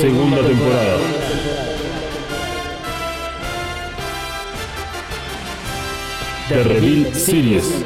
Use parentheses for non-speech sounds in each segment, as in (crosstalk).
Segunda temporada. The Reveal Series.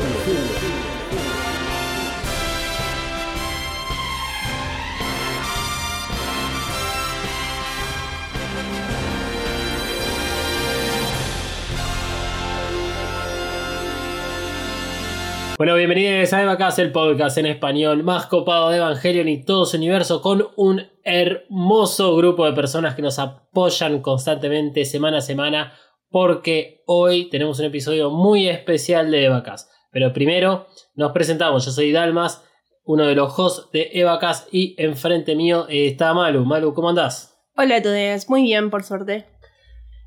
Bueno, bienvenidos a Evacast, el podcast en español más copado de Evangelion y todo su universo, con un hermoso grupo de personas que nos apoyan constantemente semana a semana, porque hoy tenemos un episodio muy especial de Evacast. Pero primero nos presentamos, yo soy Dalmas, uno de los hosts de Evacast, y enfrente mío está Malu. Malu, ¿cómo andás? Hola a todos, muy bien por suerte.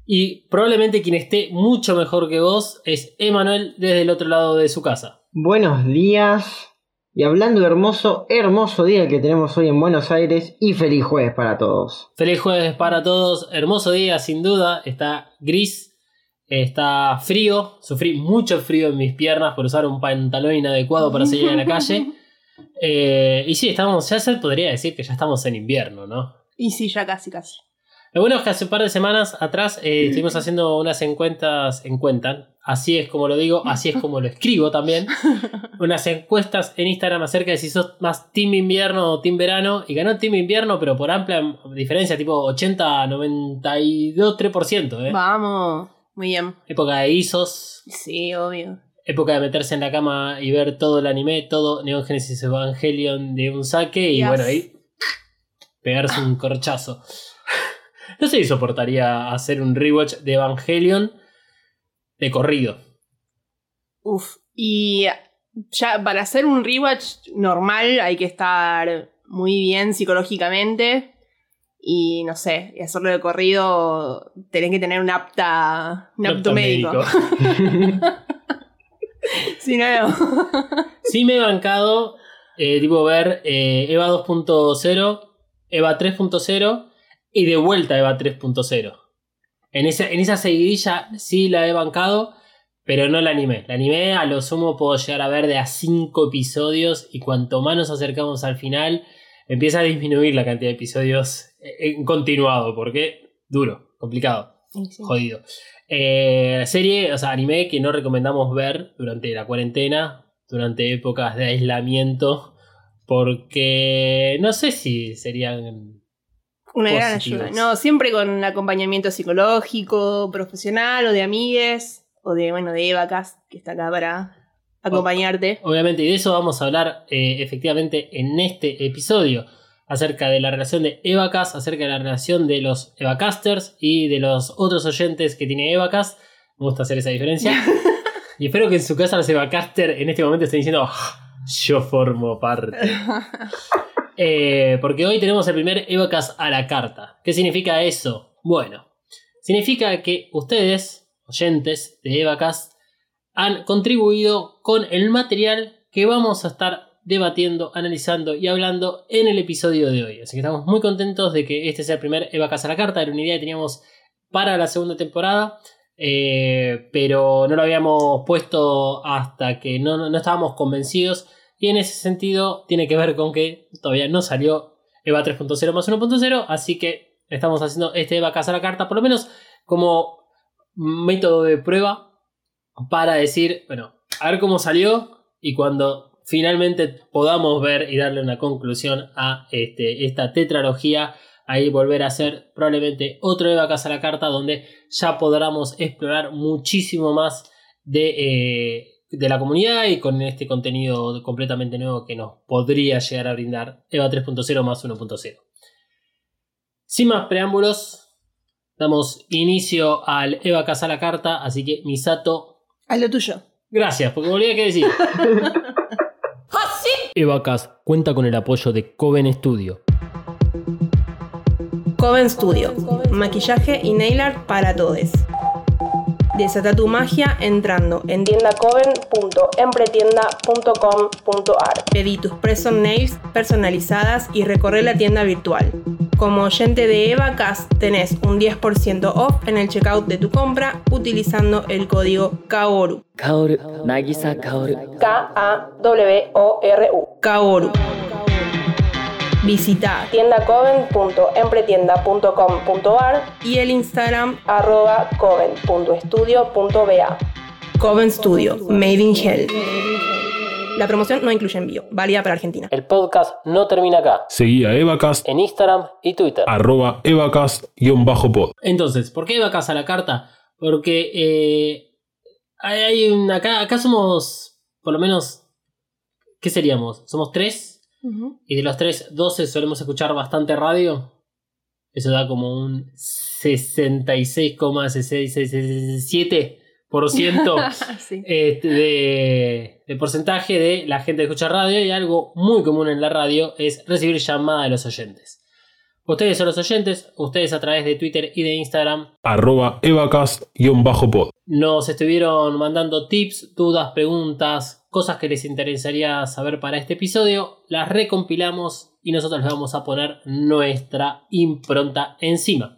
Y probablemente quien esté mucho mejor que vos es Emanuel desde el otro lado de su casa. Buenos días. Y hablando de hermoso, hermoso día que tenemos hoy en Buenos Aires y feliz jueves para todos. Feliz jueves para todos, hermoso día sin duda, está gris, está frío, sufrí mucho frío en mis piernas por usar un pantalón inadecuado para salir a la calle. (laughs) Eh, y sí, estamos, ya se podría decir que ya estamos en invierno, ¿no? Y sí, ya casi, casi. Lo bueno es que hace un par de semanas atrás eh, estuvimos haciendo unas encuestas, encuentan, así es como lo digo, así es como lo escribo también, (laughs) unas encuestas en Instagram acerca de si sos más Team Invierno o Team Verano, y ganó Team Invierno, pero por amplia diferencia, tipo 80, 92, 3%, ¿eh? Vamos, muy bien. Época de ISOs, Sí, obvio. época de meterse en la cama y ver todo el anime, todo Neon Genesis Evangelion de un saque, y Yes. bueno, ahí pegarse un corchazo. No sé si soportaría hacer un rewatch de Evangelion de corrido. Uf. Y ya para hacer un rewatch normal hay que estar muy bien psicológicamente. Y no sé, y hacerlo de corrido tenés que tener un apta, un apto Apto médico. Si (laughs) no, no. (laughs) Sí me he bancado, eh, tipo, ver eh, Eva 2.0, Eva 3.0 y de vuelta Eva 3.0. En esa, en esa seguidilla sí la he bancado, pero no la animé. La animé a lo sumo puedo llegar a ver de a 5 episodios y cuanto más nos acercamos al final, empieza a disminuir la cantidad de episodios en continuado, porque duro, complicado. Jodido. Eh, serie, o sea, anime que no recomendamos ver durante la cuarentena, durante épocas de aislamiento, porque no sé si serían... Una gran ayuda. No, siempre con acompañamiento psicológico, profesional o de amigues o de, bueno, de Evacas, que está acá para acompañarte. Obviamente, y de eso vamos a hablar eh, efectivamente en este episodio, acerca de la relación de Evacast, acerca de la relación de los Evacasters y de los otros oyentes que tiene Evacast. Me gusta hacer esa diferencia. (laughs) y espero que en su casa los Evacasters en este momento estén diciendo, "Ah, yo formo parte. (laughs) Eh, porque hoy tenemos el primer Evacast a la carta. ¿Qué significa eso? Bueno, significa que ustedes, oyentes de Evacast, han contribuido con el material que vamos a estar debatiendo, analizando y hablando en el episodio de hoy. Así que estamos muy contentos de que este sea el primer Evacast a la carta. Era una idea que teníamos para la segunda temporada. eh, pero no lo habíamos puesto hasta que no, no- no estábamos convencidos. Y en ese sentido tiene que ver con que todavía no salió EVA 3.0 más 1.0. Así que estamos haciendo este EVA Casa la carta, por lo menos como método de prueba para decir, bueno, a ver cómo salió y cuando finalmente podamos ver y darle una conclusión a este, esta tetralogía, ahí volver a hacer probablemente otro Eva Casa la Carta donde ya podamos explorar muchísimo más de, eh, de la comunidad y con este contenido completamente nuevo que nos podría llegar a brindar Eva 3.0 más 1.0. Sin más preámbulos, damos inicio al Eva Casa la Carta, así que Misato, Haz lo tuyo. gracias, porque me olvidé qué decir. (laughs) Evacas cuenta con el apoyo de Coven Studio. Coven Studio, maquillaje y nail art para todos. Desata tu magia entrando en tiendacoven.empretienda.com.ar. Pedí tus press on nails personalizadas y recorre la tienda virtual. Como oyente de EvaCast tenés un 10% off en el checkout de tu compra utilizando el código KAORU. KAORU, Nagisa KAORU. K-A-W-O-R-U. KAORU. Visita tiendacoven.empretienda.com.ar y el Instagram arroba coven.studio.ba. Coven Studio, Made in Hell. La promoción no incluye envío, válida para Argentina. El podcast no termina acá. Seguí a Evacast, En Instagram y Twitter. arroba evacast-pod. Entonces, ¿por qué Evacas a la carta? Porque eh, hay, hay un- acá, acá somos, por lo menos, ¿qué seríamos? Somos tres y de los tres, 12 solemos escuchar bastante radio. Eso da como un 66,67% (laughs) sí. este, de, de porcentaje de la gente que escucha radio y algo muy común en la radio es recibir llamada de los oyentes. Ustedes son los oyentes, ustedes a través de Twitter y de Instagram Arroba evacast-pod. nos estuvieron mandando tips, dudas, preguntas, cosas que les interesaría saber para este episodio, las recompilamos y nosotros les vamos a poner nuestra impronta encima.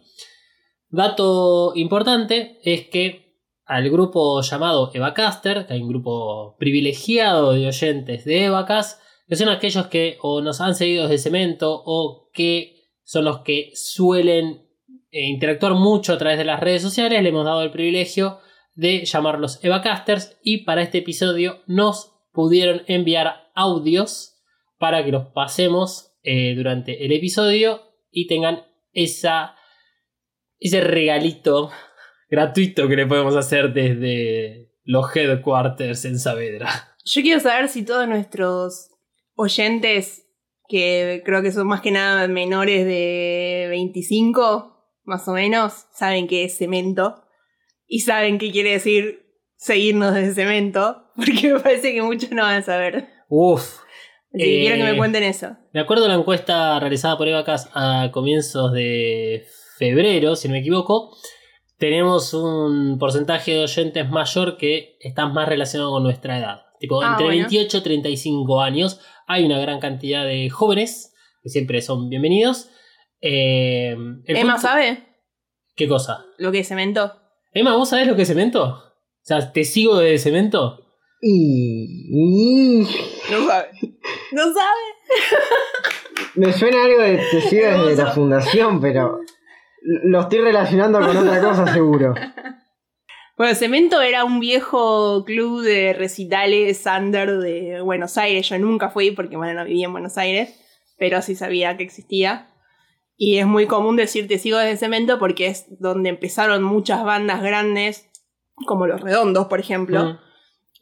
Dato importante es que al grupo llamado Evacaster, que hay un grupo privilegiado de oyentes de Evacast, que son aquellos que o nos han seguido desde Cemento o que son los que suelen eh, interactuar mucho a través de las redes sociales, le hemos dado el privilegio de llamarlos Evacasters y para este episodio nos pudieron enviar audios para que los pasemos eh, durante el episodio y tengan esa, ese regalito gratuito que le podemos hacer desde los headquarters en Saavedra. Yo quiero saber si todos nuestros oyentes, que creo que son más que nada menores de 25, más o menos, saben qué es cemento y saben qué quiere decir seguirnos desde cemento, (laughs) porque me parece que muchos no van a saber. Uf, Así que Eh, quiero que me cuenten eso. De acuerdo a la encuesta realizada por Evacas a comienzos de febrero, si no me equivoco, tenemos un porcentaje de oyentes mayor que están más relacionado con nuestra edad. Tipo, Ah, entre bueno. 28 y 35 años. Hay una gran cantidad de jóvenes que siempre son bienvenidos. Eh, Emma punto- sabe ¿Qué cosa? lo que es cemento. Emma, ¿vos sabés lo que es cemento? O sea, ¿te sigo de cemento? Y- No sabe. No sabe. (laughs) Me suena algo de te sigo desde la fundación, pero lo estoy relacionando con otra cosa (laughs) seguro. Bueno, Cemento era un viejo club de recitales under de Buenos Aires. Yo nunca fui porque, bueno, no vivía en Buenos Aires, pero sí sabía que existía. Y es muy común decir te sigo desde Cemento porque es donde empezaron muchas bandas grandes, como Los Redondos, por ejemplo. Mm.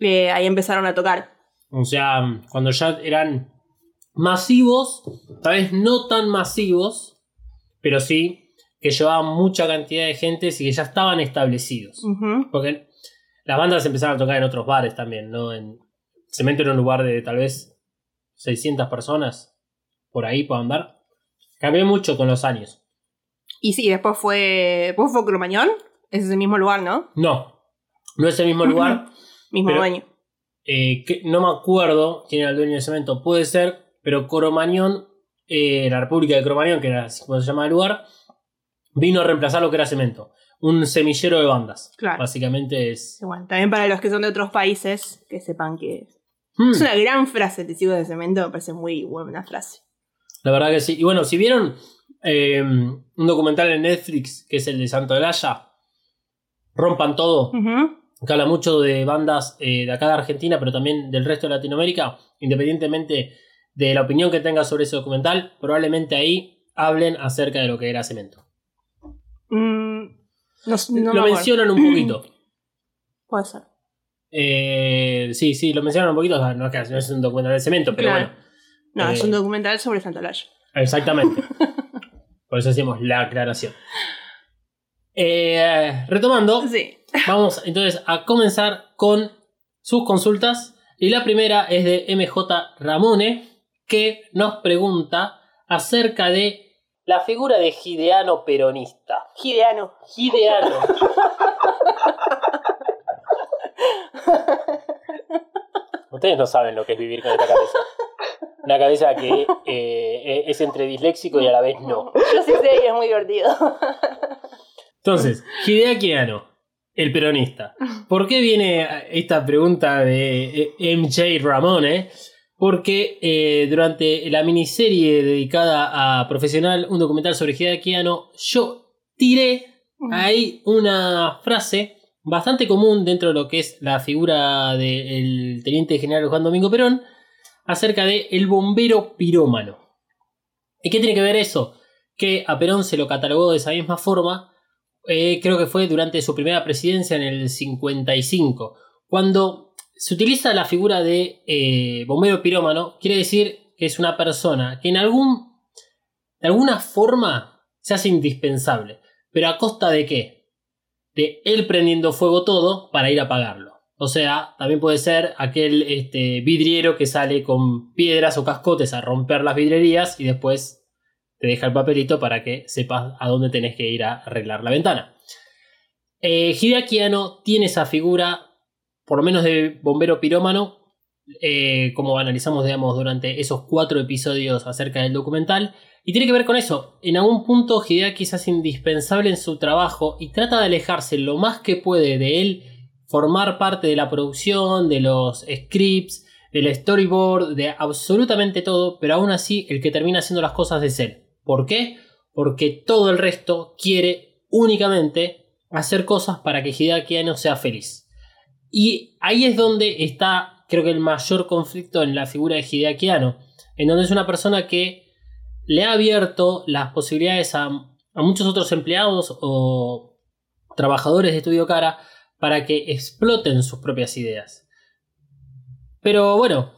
Eh, ahí empezaron a tocar. O sea, cuando ya eran masivos, tal vez no tan masivos, pero sí que llevaban mucha cantidad de gente y que ya estaban establecidos. Porque las bandas empezaron a tocar en otros bares también, ¿no? En Cemento era un lugar de tal vez 600 personas, por ahí puedo andar. Cambió mucho con los años. Y sí, después fue. ¿Después fue Cromañón? Es ese mismo lugar, ¿no? No, no es el mismo lugar. (laughs) Mismo Pero- dueño. Eh, que no me acuerdo quién era el dueño de cemento, puede ser, pero Cromañón, eh, la República de Cromañón, que era como se llama el lugar, vino a reemplazar lo que era cemento. Un semillero de bandas. Claro. Básicamente es. Igual, también para los que son de otros países, que sepan que Hmm, es una gran frase, te sigo de cemento, me parece muy buena frase. la verdad que sí. Y bueno, si vieron eh, un documental en Netflix, que es el de Santo Elaya, Rompan Todo, Ujú. que habla mucho de bandas eh, de acá de Argentina, pero también del resto de Latinoamérica, independientemente de la opinión que tenga sobre ese documental, probablemente ahí hablen acerca de lo que era cemento. Mm, no, no me lo mencionan un poquito. (clears throat) Puede ser. Eh, sí, sí, lo mencionan un poquito. No es, que no es un documental de cemento, pero Claro. bueno. No, Eh, es un documental sobre Santolaya. Exactamente. (laughs) Por eso hacemos la aclaración. Eh, retomando, Sí. Vamos entonces a comenzar con sus consultas. Y la primera es de MJ Ramone, que nos pregunta acerca de la figura de Gideano peronista. Gideano. Gideano. (laughs) Ustedes no saben lo que es vivir con esta cabeza. Una cabeza que eh, es entre disléxico y a la vez no. Yo sí sé y es muy divertido. Entonces, Hideaki Anno, el peronista. ¿Por qué viene esta pregunta de eh, MJ Ramone? Porque eh, durante la miniserie dedicada a Profesional, un documental sobre Hideaki Anno, yo tiré ahí una frase bastante común dentro de lo que es la figura del teniente general Juan Domingo Perón acerca de el bombero pirómano. ¿Y qué tiene que ver eso? Que a Perón se lo catalogó de esa misma forma, eh, creo que fue durante su primera presidencia en el 55, cuando se utiliza la figura de eh, bombero pirómano, quiere decir que es una persona que en algún, de alguna forma se hace indispensable. ¿Pero a costa de qué? De él prendiendo fuego todo para ir a apagarlo. O sea, también puede ser aquel este, vidriero que sale con piedras o cascotes a romper las vidrerías y después te deja el papelito para que sepas a dónde tenés que ir a arreglar la ventana. Eh, Hideaki Anno tiene esa figura, por lo menos de bombero pirómano, eh, como analizamos durante esos cuatro episodios acerca del documental. Y tiene que ver con eso. En algún punto Hideaki se indispensable en su trabajo y trata de alejarse lo más que puede de él, formar parte de la producción, de los scripts, del storyboard, de absolutamente todo, pero aún así el que termina haciendo las cosas es él. ¿Por qué? Porque todo el resto quiere únicamente hacer cosas para que Hideaki Anno sea feliz. Y ahí es donde está, creo que el mayor conflicto en la figura de Hideaki en donde es una persona que le ha abierto las posibilidades a, a muchos otros empleados o trabajadores de Estudio Cara para que exploten sus propias ideas. Pero bueno,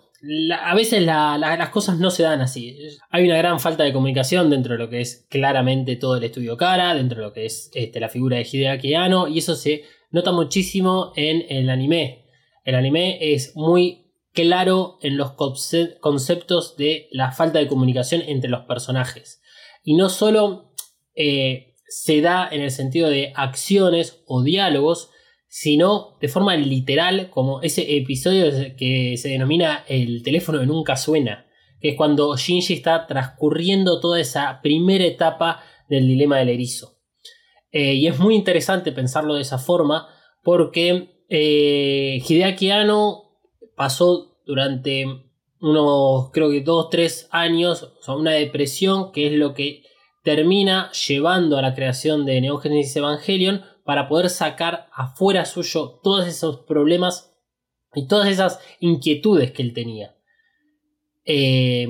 a veces la- la- las cosas no se dan así. Hay una gran falta de comunicación dentro de lo que es claramente todo el estudio Cara, dentro de lo que es este, la figura de Hideaki y eso se nota muchísimo en el anime. El anime es muy claro en los conce- conceptos de la falta de comunicación entre los personajes. Y no solo eh, se da en el sentido de acciones o diálogos, sino de forma literal, como ese episodio que se denomina El teléfono que nunca suena, que es cuando Shinji está transcurriendo toda esa primera etapa del dilema del erizo. Eh, y es muy interesante pensarlo de esa forma, porque eh, Hideaki pasó durante unos, creo que dos, tres años, o una depresión, que es lo que termina llevando a la creación de Neon Genesis Evangelion para poder sacar afuera suyo todos esos problemas y todas esas inquietudes que él tenía. Eh,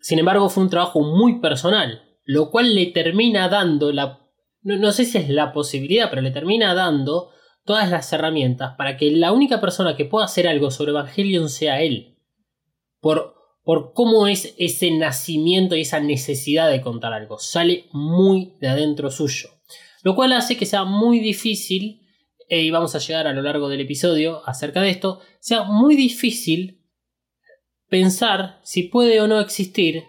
sin embargo, fue un trabajo muy personal, lo cual le termina dando la. No, sé si es la posibilidad, pero le termina dando todas las herramientas para que la única persona que pueda hacer algo sobre Evangelion sea él. Por, por cómo es ese nacimiento y esa necesidad de contar algo. Sale muy de adentro suyo. Lo cual hace que sea muy difícil, eh, y vamos a llegar a lo largo del episodio acerca de esto, sea muy difícil pensar si puede o no existir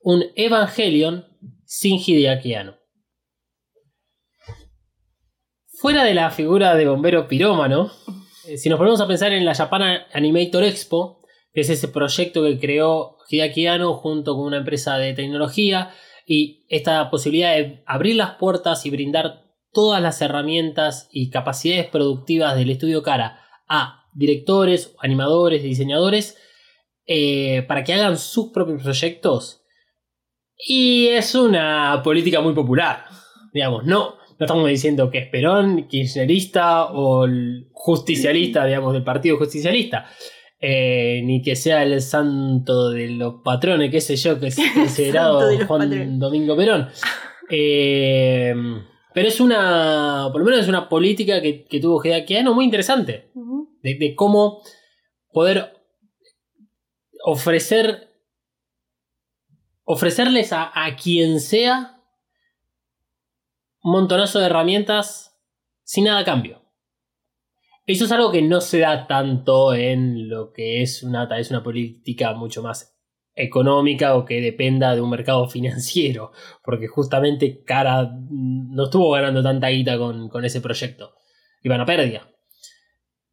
un Evangelion sin Hideaki. Fuera de la figura de bombero pirómano, eh, si nos ponemos a pensar en la Japan Animator Expo, que es ese proyecto que creó Hideaki Anno junto con una empresa de tecnología, y esta posibilidad de abrir las puertas y brindar todas las herramientas y capacidades productivas del estudio Cara a directores, animadores, diseñadores, eh, para que hagan sus propios proyectos. Y es una política muy popular. Digamos, no, no estamos diciendo que es Perón, kirchnerista o el justicialista, digamos, del Partido Justicialista. Eh, ni que sea el santo de los patrones, qué sé yo, que es (laughs) considerado Juan patrones. Domingo Perón. Eh, pero es una, por lo menos es una política que, que tuvo Anno muy interesante de, de cómo poder ofrecer ofrecerles a, a quien sea montonazo de herramientas sin nada a cambio. Eso es algo que no se da tanto en lo que es una, tal vez una política mucho más económica o que dependa de un mercado (laughs) financiero, porque justamente Cara no estuvo ganando tanta guita con, con ese proyecto, iban a pérdida.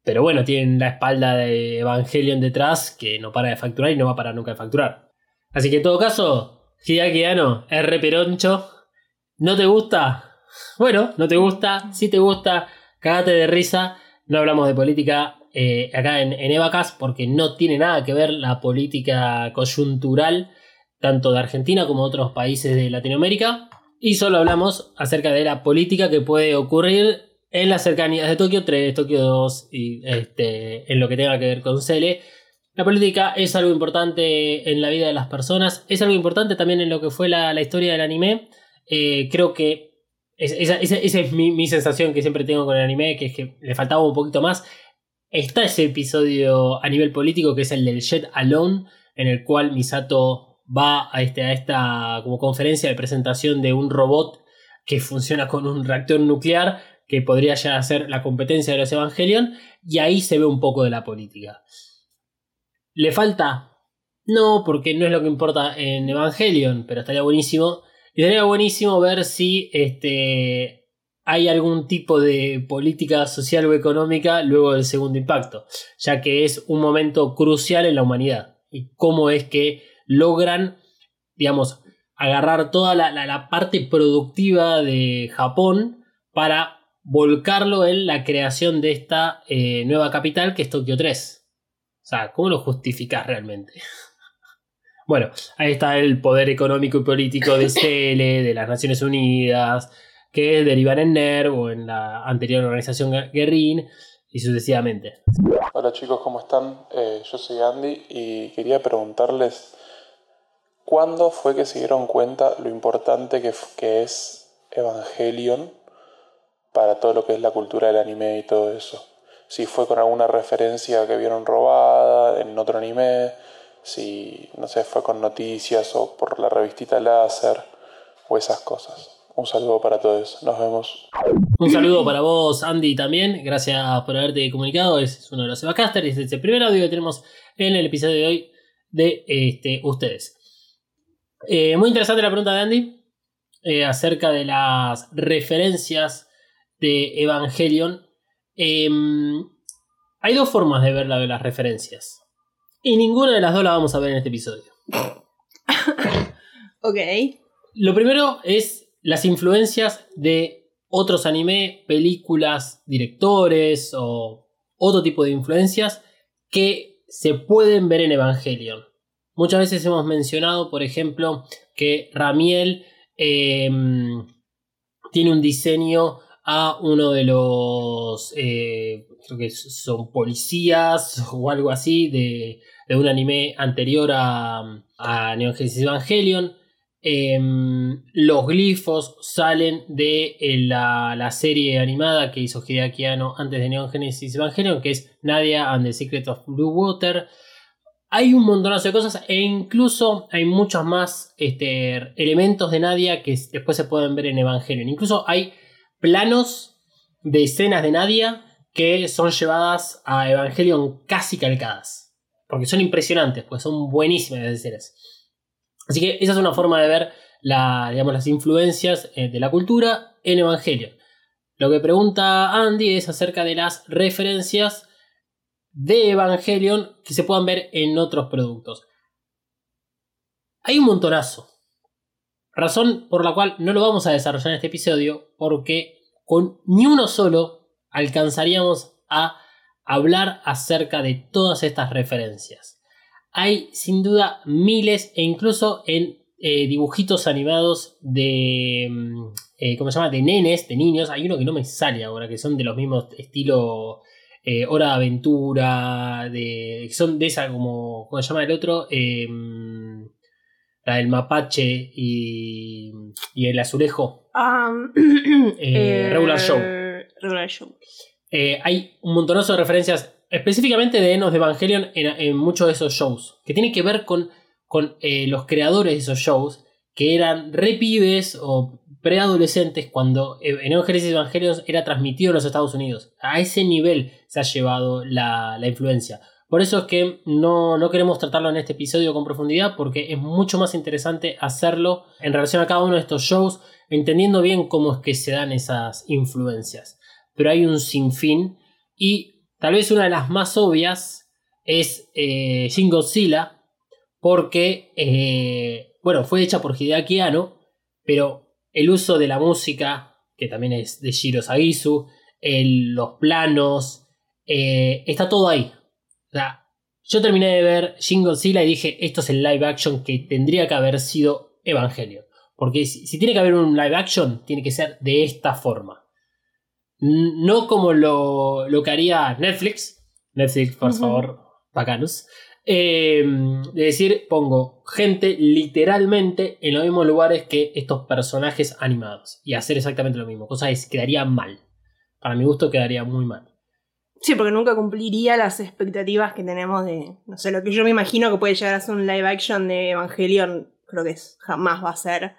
Pero bueno, tienen la espalda de Evangelion detrás que no para de facturar y no va a parar nunca de facturar. Así que en todo caso, Hideaki Anno re peroncho. ¿No te gusta? Bueno, no te gusta. Si te gusta, cagate de risa. No hablamos de política eh, acá en, en Evacas porque no tiene nada que ver la política coyuntural tanto de Argentina como de otros países de Latinoamérica. Y solo hablamos acerca de la política que puede ocurrir en las cercanías de Tokio 3, Tokio 2 y este, en lo que tenga que ver con Cele. La política es algo importante en la vida de las personas, es algo importante también en lo que fue la, la historia del anime. Eh, creo que es- esa, esa- esa es mi, mi sensación que siempre tengo con el anime, que es que le faltaba un poquito más. Está ese episodio a nivel político que es el del Jet Alone, en el cual Misato va a, este, a esta como conferencia de presentación de un robot que funciona con un reactor nuclear que podría ya ser la competencia de los Evangelion, y ahí se ve un poco de la política. ¿Le falta? No, porque no es lo que importa en Evangelion, pero estaría buenísimo. Y estaría buenísimo ver si este, hay algún tipo de política social o económica luego del segundo impacto, ya que es un momento crucial en la humanidad. Y cómo es que logran, digamos, agarrar toda la, la- la parte productiva de Japón para volcarlo en la creación de esta eh, nueva capital que es Tokio 3. O sea, ¿cómo lo justificas realmente? (laughs) Bueno, ahí está el poder económico y político de (laughs) CL, de las Naciones Unidas, que derivan en NERV o en la anterior organización Guerrín y sucesivamente. Hola chicos, ¿cómo están? Eh, yo soy Andy y quería preguntarles cuándo fue que se dieron cuenta lo importante que, que es Evangelion para todo lo que es la cultura del anime y todo eso. Si fue con alguna referencia que vieron robada en otro anime, si no sé, fue con noticias o por la revistita láser o esas cosas. Un saludo para todos, nos vemos. Un saludo para vos, Andy, también. Gracias por haberte comunicado. Es uno de los Evacasters. Es este primer audio que tenemos en el episodio de hoy de este, ustedes. Eh, muy interesante la pregunta de Andy eh, acerca de las referencias de Evangelion. Em, hay dos formas de ver la de las referencias. Y ninguna de las dos la vamos a ver en este episodio. (laughs) Ok. Lo primero es las influencias de otros anime, películas, directores o otro tipo de influencias que se pueden ver en Evangelion. Muchas veces hemos mencionado, por ejemplo, que Ramiel em, tiene un diseño a uno de los, eh, creo que son policías (laughs) o algo así, de, de un anime anterior a, a Neon Genesis Evangelion. Em, los glifos salen de eh, la, la serie animada que hizo Hideaki Anno antes de Neon Genesis Evangelion, que es Nadia and the Secret of Blue Water. Hay un montonazo de cosas e incluso hay muchos más este, elementos de Nadia que después se pueden ver en Evangelion. Incluso hay planos de escenas de Nadia que son llevadas a Evangelion casi calcadas. Porque son impresionantes, pues son buenísimas las escenas. Así que esa es una forma de ver digamos, las influencias eh, de la cultura en Evangelion. Lo que pregunta Andy es acerca de las referencias de Evangelion que se puedan ver en otros productos. Hay un montonazo. Razón por la cual no lo vamos a desarrollar en este episodio, porque con ni uno solo alcanzaríamos a hablar acerca de todas estas referencias. Hay sin duda miles e incluso en eh, dibujitos animados de... mm, eh, ¿Cómo se llama? De nenes, de niños. Hay uno que no me sale ahora, que son de los mismos estilo eh, Hora de Aventura, de, que son de esa como... ¿Cómo se llama el otro? Eh, la del mapache y, y el azulejo. Um, Eh, Regular Show. Eh, hay un montonazo de referencias, específicamente de Enos de Evangelion, en, en muchos de esos shows, que tienen que ver con, con eh, los creadores de esos shows, que eran re pibes o preadolescentes cuando eh, Enos Genesis Evangelion era transmitido en los Estados Unidos. A ese nivel se ha llevado la, la influencia. Por eso es que no, no queremos tratarlo en este episodio con profundidad, porque es mucho más interesante hacerlo en relación a cada uno de estos shows, entendiendo bien cómo es que se dan esas influencias. Pero hay un sinfín, y tal vez una de las más obvias es eh, Shin Godzilla, porque, eh, bueno, fue hecha por Hideaki Anno, pero el uso de la música, que también es de Shiro Sagisu, el- los planos, eh, está todo ahí. O sea, yo terminé de ver Shin Godzilla y dije, esto es el live action que tendría que haber sido Evangelion. Porque si tiene que haber un live action, tiene que ser de esta forma. No como lo, lo que haría Netflix. Netflix, por favor, bacanos. Eh, de decir, pongo gente literalmente en los mismos lugares que estos personajes animados. Y hacer exactamente lo mismo. Cosa es, quedaría mal. Para mi gusto quedaría muy mal. Sí, porque nunca cumpliría las expectativas que tenemos de. No sé, lo que yo me imagino que puede llegar a ser un live action de Evangelion, creo que es- jamás va a ser.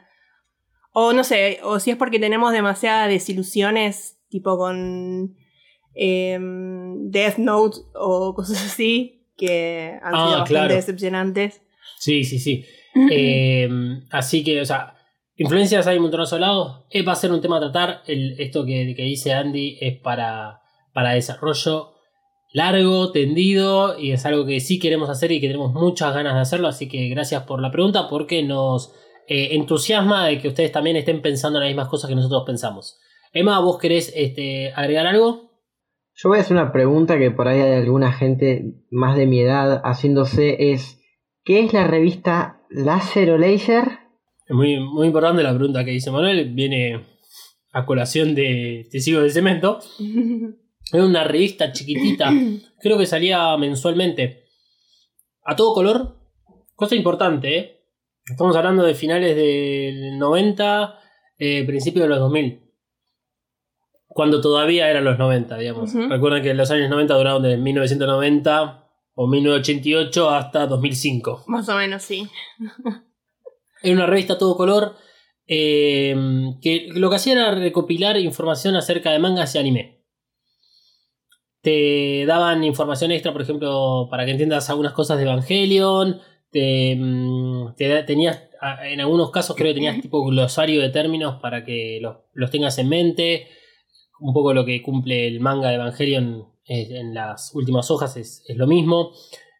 O no sé, o si es porque tenemos demasiadas desilusiones, tipo con em, Death Note o cosas así, que han Ah, sido bastante claro. decepcionantes. Sí, sí, sí. (laughs) Eh, así que, o sea, influencias hay un montonazo de lados. Eh, va a ser un tema a tratar. El, esto que, que dice Andy es para, para desarrollo largo, tendido, y es algo que sí queremos hacer y que tenemos muchas ganas de hacerlo. Así que gracias por la pregunta porque nos eh, entusiasma de que ustedes también estén pensando en las mismas cosas que nosotros pensamos. Emma, ¿vos querés este, agregar algo? Yo voy a hacer una pregunta que por ahí hay alguna gente más de mi edad haciéndose es ¿qué es la revista Láser o Laser? Es muy, muy importante la pregunta que dice Manuel. Viene a colación de Te sigo del cemento. (laughs) Era una revista chiquitita. Creo que salía mensualmente. A todo color. Cosa importante, ¿eh? Estamos hablando de finales del 90, eh, principios de los 2000. Cuando todavía eran los 90, digamos. Ujú. Recuerden que los años 90 duraron de 1990 o 1988 hasta 2005. Más o menos, sí. (laughs) Era una revista a todo color eh, que lo que hacía era recopilar información acerca de mangas y anime. Te daban información extra, por ejemplo, para que entiendas algunas cosas de Evangelion. Te, mm, te tenías, en algunos casos creo que tenías tipo glosario de términos para que los, los tengas en mente. Un poco lo que cumple el manga de Evangelion en las últimas hojas es, es lo mismo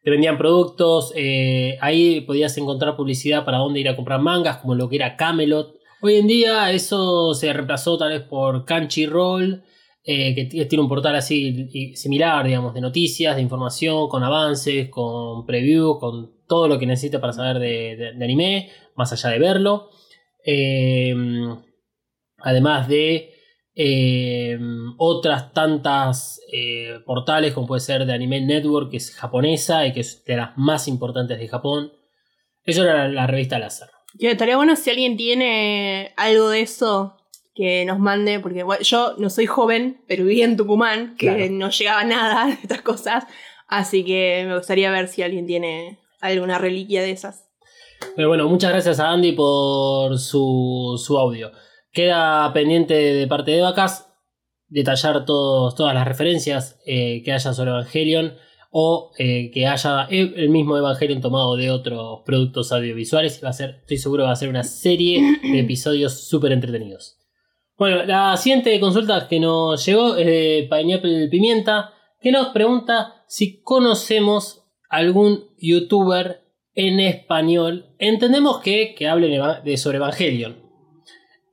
te vendían productos, eh, ahí podías encontrar publicidad para dónde ir a comprar mangas, como lo que era Camelot. Hoy en día eso se reemplazó tal vez por Crunchyroll, eh, que tiene un portal así similar, digamos, de noticias, de información, con avances, con preview, con todo lo que necesita para saber de anime, más allá de verlo. Eh, además de eh, otras tantas eh, portales como puede ser de Anime Network que es japonesa y que es de las más importantes de Japón eso era la, la revista Láser Que estaría bueno si alguien tiene algo de eso que nos mande, porque bueno, yo no soy joven, pero viví en Tucumán, que Claro. no llegaba nada de estas cosas, así que me gustaría ver si alguien tiene alguna reliquia de esas. pero bueno muchas gracias a Andy por su, su audio queda pendiente de parte de Vacas detallar todos, todas las referencias eh, que haya sobre Evangelion o eh, que haya el mismo Evangelion tomado de otros productos audiovisuales. Va a ser, estoy seguro que va a ser una serie de (clears throat) episodios súper entretenidos. Bueno, la siguiente consulta que nos llegó es de Pineapple Pimienta, que nos pregunta si conocemos algún youtuber en español. Entendemos que, que hablen de sobre Evangelion.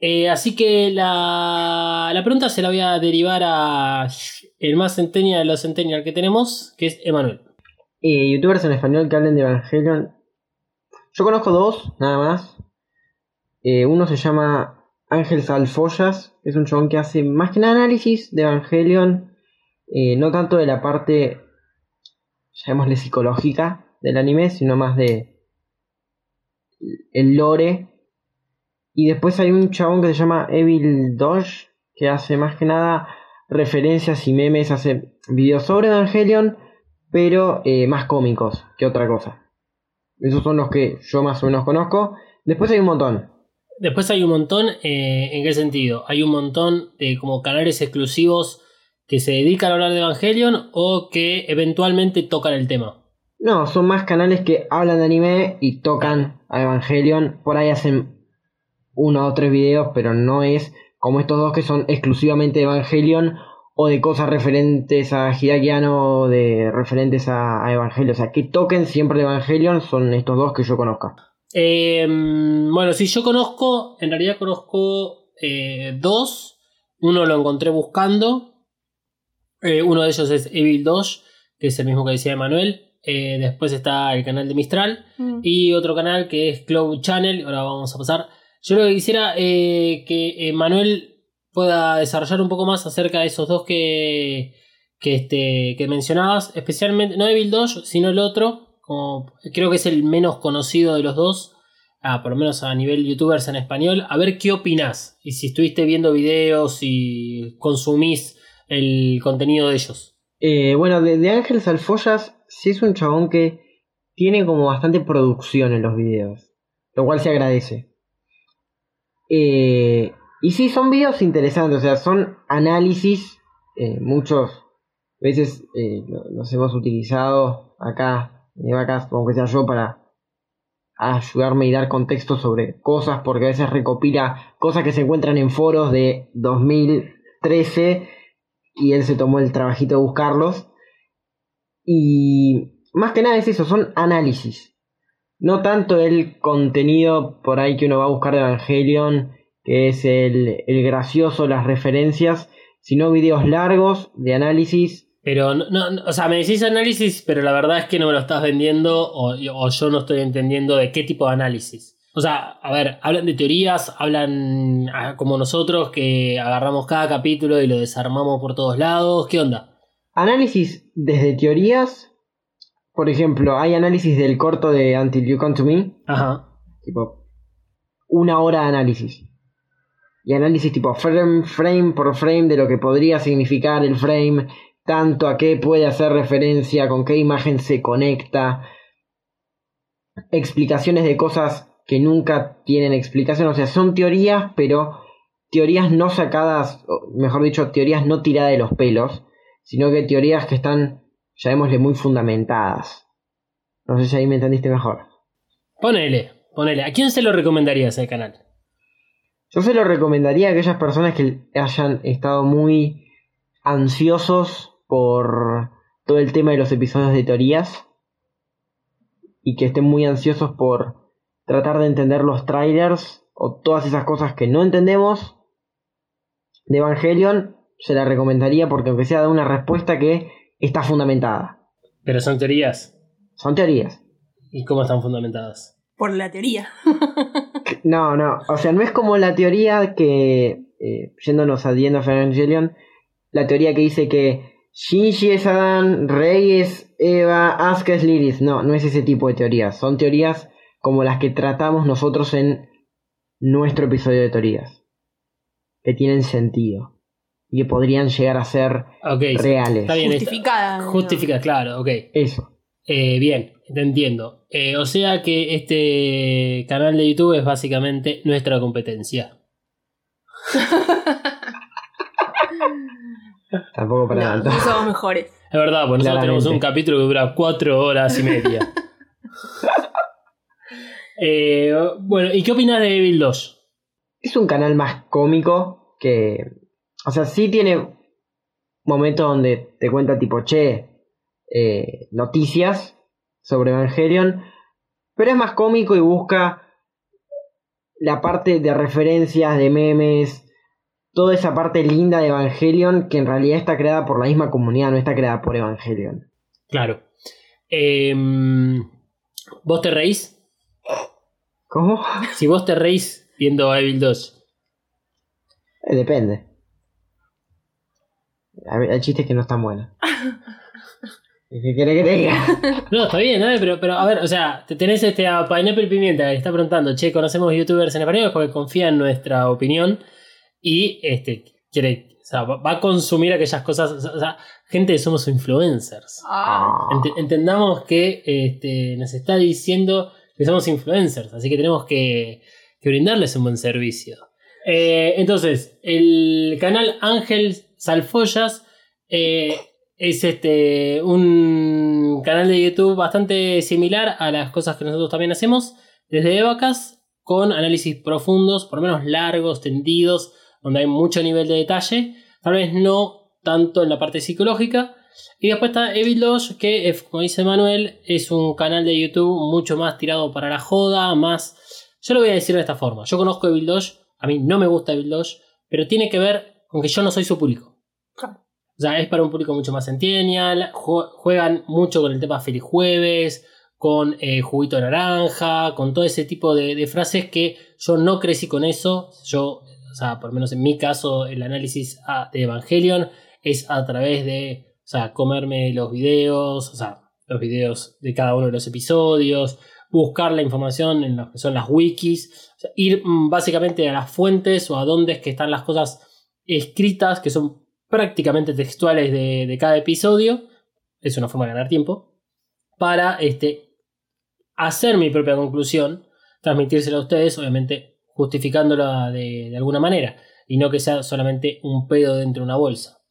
Eh, así que la, la pregunta se la voy a derivar a el más centennial de los centennial que tenemos, que es Emanuel. Eh, Youtubers en español que hablen de Evangelion. Yo conozco dos, nada más. Eh, uno se llama Ángel Salfollas, es un chabón que hace más que nada análisis de Evangelion, no tanto de la parte, llamémosle psicológica del anime, sino más de el lore. Y después hay un chabón que se llama Evil Dodge, que hace más que nada referencias y memes, hace videos sobre Evangelion, pero eh, más cómicos que otra cosa. Esos son los que yo más o menos conozco. Después hay un montón. Después hay un montón, eh, ¿en qué sentido? Hay un montón de como canales exclusivos que se dedican a hablar de Evangelion o que eventualmente tocan el tema. No, son más canales que hablan de anime y tocan a Evangelion. Por ahí hacen uno o tres videos, pero no es como estos dos que son exclusivamente de Evangelion o de cosas referentes a Hideaki Anno o de referentes a, a Evangelion. O sea, que toquen siempre de Evangelion son estos dos que yo conozca. Eh, bueno, si yo conozco, en realidad conozco eh, dos. Uno lo encontré buscando. Eh, uno de ellos es Evil 2, que es el mismo que decía Emanuel. Eh, después está el canal de Mistral. Mm. Y otro canal que es Cloud Channel. Ahora vamos a pasar. Yo lo que quisiera eh, que Manuel pueda desarrollar un poco más acerca de esos dos que, que, este, que mencionabas. Especialmente, no Evil 2, sino el otro. Como, creo que es el menos conocido de los dos. Ah, por lo menos a nivel youtubers en español. A ver qué opinás. Y si estuviste viendo videos y consumís el contenido de ellos. Eh, bueno, de, de Ángel Salfollas sí es un chabón que tiene como bastante producción en los videos. Lo cual se agradece. Eh, y sí, son videos interesantes, o sea, son análisis. Eh, muchos veces eh, lo- los hemos utilizado acá en Evacast, aunque sea yo, para ayudarme y dar contexto sobre cosas, porque a veces recopila cosas que se encuentran en foros de 2013 y él se tomó el trabajito de buscarlos. Y más que nada es eso, son análisis. No tanto el contenido por ahí que uno va a buscar de Evangelion, que es el, el gracioso, las referencias, sino videos largos de análisis. Pero, no, o sea, me decís análisis, pero la verdad es que no me lo estás vendiendo o, o yo no estoy entendiendo de qué tipo de análisis. O sea, a ver, hablan de teorías, hablan ah, como nosotros que agarramos cada capítulo y lo desarmamos por todos lados. ¿Qué onda? Análisis desde teorías. Por ejemplo, hay análisis del corto de Until You Come to Me. Ajá. tipo una hora de análisis. Y análisis tipo frame, frame por frame de lo que podría significar el frame, tanto a qué puede hacer referencia, con qué imagen se conecta, explicaciones de cosas que nunca tienen explicación, o sea, son teorías, pero teorías no sacadas, o mejor dicho, teorías no tiradas de los pelos, sino que teorías que están, llamémosle, muy fundamentadas. No sé si ahí me entendiste mejor. Ponele, ponele. ¿A quién se lo recomendaría ese canal? Yo se lo recomendaría a aquellas personas que hayan estado muy ansiosos por todo el tema de los episodios de teorías y que estén muy ansiosos por tratar de entender los trailers o todas esas cosas que no entendemos de Evangelion, se la recomendaría porque aunque sea da una respuesta que está fundamentada. Pero son teorías. Son teorías. ¿Y cómo están fundamentadas? Por la teoría. (laughs) No, no, o sea, no es como la teoría que, eh, yéndonos a The End of Evangelion, la teoría que dice que Shinji es Adán, Rey es Eva, Asuka es Lilith. No, no es ese tipo de teorías. Son teorías como las que tratamos nosotros en nuestro episodio de teorías. Que tienen sentido. Y que podrían llegar a ser reales. está bien. está- Justificada. Justifica, claro, ok. Eso. Eh, bien, te entiendo. Eh, o sea que este canal de YouTube es básicamente nuestra competencia. (laughs) Tampoco para No, tanto. somos mejores. Es verdad, porque nosotros tenemos un capítulo que dura cuatro horas y media. (laughs) Eh, bueno, ¿y qué opinas de Evil 2? Es un canal más cómico que. O sea, sí tiene momentos donde te cuenta tipo, che, eh, noticias sobre Evangelion. Pero es más cómico y busca la parte de referencias, de memes, toda esa parte linda de Evangelion que en realidad está creada por la misma comunidad, no está creada por Evangelion. Claro. Eh, ¿Vos te reís? ¿Cómo? Si vos te reís viendo Evil 2. Eh, depende. Hay, hay chistes que no están buenos. (laughs) ¿Qué querés que te diga? No, está bien, ¿eh? pero, pero a ver, o sea, te tenés este a Pineapple Pimienta que está preguntando, che, conocemos youtubers en español porque confía en nuestra opinión y este quiere, o sea, va va a consumir aquellas cosas, o sea, gente somos influencers. Ah. Ent- entendamos que este, nos está diciendo que somos influencers, así que tenemos que, que brindarles un buen servicio. Eh, entonces, el canal Ángel Salfollas Eh, es este un canal de YouTube bastante similar a las cosas que nosotros también hacemos desde Evacas con análisis profundos, por lo menos largos, tendidos, donde hay mucho nivel de detalle, tal vez no tanto en la parte psicológica. Y después está Evil Doge, que eh, como dice Manuel, es un canal de YouTube mucho más tirado para la joda, más... Yo lo voy a decir de esta forma, yo conozco Evil Doge, a mí no me gusta Evil Doge, pero tiene que ver con que yo no soy su público. O sea, es para un público mucho más centennial. Juegan mucho con el tema Feliz Jueves, con eh, juguito naranja, con todo ese tipo de, frases que yo no crecí con eso. Yo, o sea, por lo menos en mi caso, el análisis de Evangelion es a través de, o sea, comerme los videos, o sea, los videos de cada uno de los episodios, buscar la información en lo que son las wikis, ir mm, básicamente a las fuentes o a dónde es que están las cosas escritas que son prácticamente textuales de, cada episodio, es una forma de ganar tiempo, para este, hacer mi propia conclusión, transmitírsela a ustedes, obviamente justificándola de, alguna manera, y no que sea solamente un pedo dentro de una bolsa.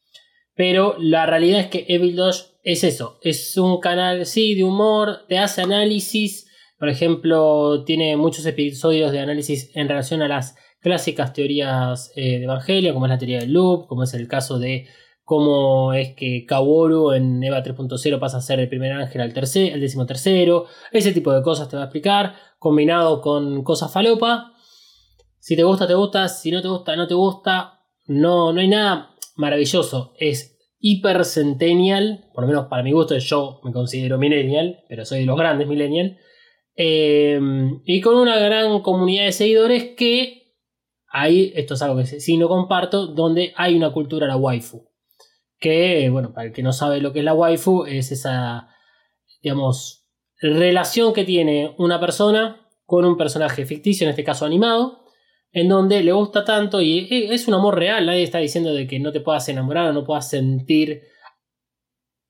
Pero la realidad es que Evil Dodge es eso, es un canal, sí, de humor, te hace análisis, por ejemplo, tiene muchos episodios de análisis en relación a las clásicas teorías eh, de Evangelio, como es la teoría del loop, como es el caso de cómo es que Kaworu en EVA 3.0 pasa a ser el primer ángel al tercer, el décimo tercero, ese tipo de cosas te va a explicar, combinado con cosas falopa. Si te gusta, te gusta, si no te gusta, no te gusta, no, no hay nada maravilloso, es hiper centennial, por lo menos para mi gusto, yo me considero millennial, pero soy de los grandes millennial, eh, y con una gran comunidad de seguidores que Ahí, esto es algo que sí no comparto, donde hay una cultura la waifu. Que, bueno, para el que no sabe lo que es la waifu, es esa, digamos, relación que tiene una persona con un personaje ficticio, en este caso animado, en donde le gusta tanto y es un amor real. Nadie está diciendo de que no te puedas enamorar o no puedas sentir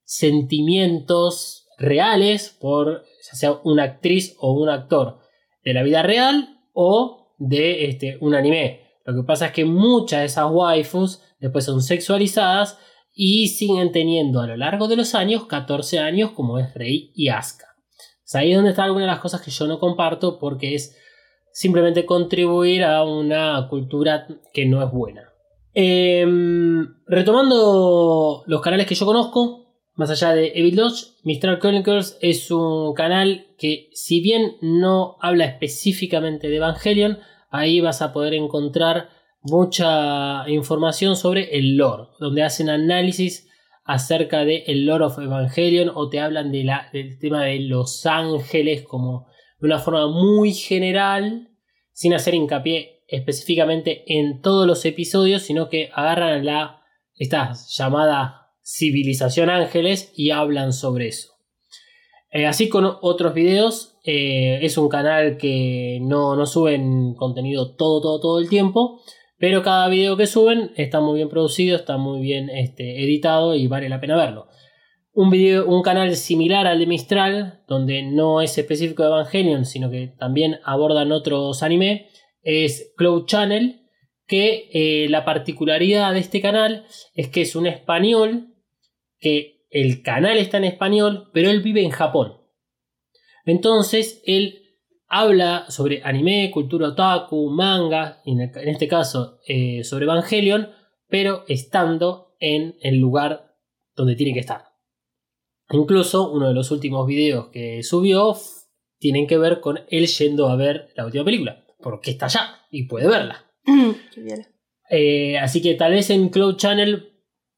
sentimientos reales por ya sea una actriz o un actor de la vida real o de este, un anime. Lo que pasa es que muchas de esas waifus después son sexualizadas y siguen teniendo a lo largo de los años 14 años como es Rey y Asuka. ahí es donde está alguna de las cosas que yo no comparto porque es simplemente contribuir a una cultura que no es buena. Em, retomando los canales que yo conozco, más allá de Evil Dodge, Mistral Chronicles es un canal que, si bien no habla específicamente de Evangelion, ahí vas a poder encontrar mucha información sobre el lore, donde hacen análisis acerca del el lore of Evangelion o te hablan de la, del tema de los ángeles como de una forma muy general, sin hacer hincapié específicamente en todos los episodios, sino que agarran la esta llamada Civilización Ángeles y hablan sobre eso. Eh, así con otros videos, eh, es un canal que no, no, suben contenido todo, todo, todo el tiempo, pero cada video que suben está muy bien producido, está muy bien este, editado y vale la pena verlo. Un, un canal similar al de Mistral, donde no es específico de Evangelion, sino que también abordan otros anime, es Cloud Channel, que eh, la particularidad de este canal es que es un español que el canal está en español, pero él vive en Japón. Entonces, él habla sobre anime, cultura otaku, manga, en, este caso eh, sobre Evangelion, pero estando en el lugar donde tiene que estar. Incluso uno de los últimos videos que subió tienen que ver con él yendo a ver la última película, porque está allá y puede verla. (clears throat) Eh, así que tal vez en Cloud Channel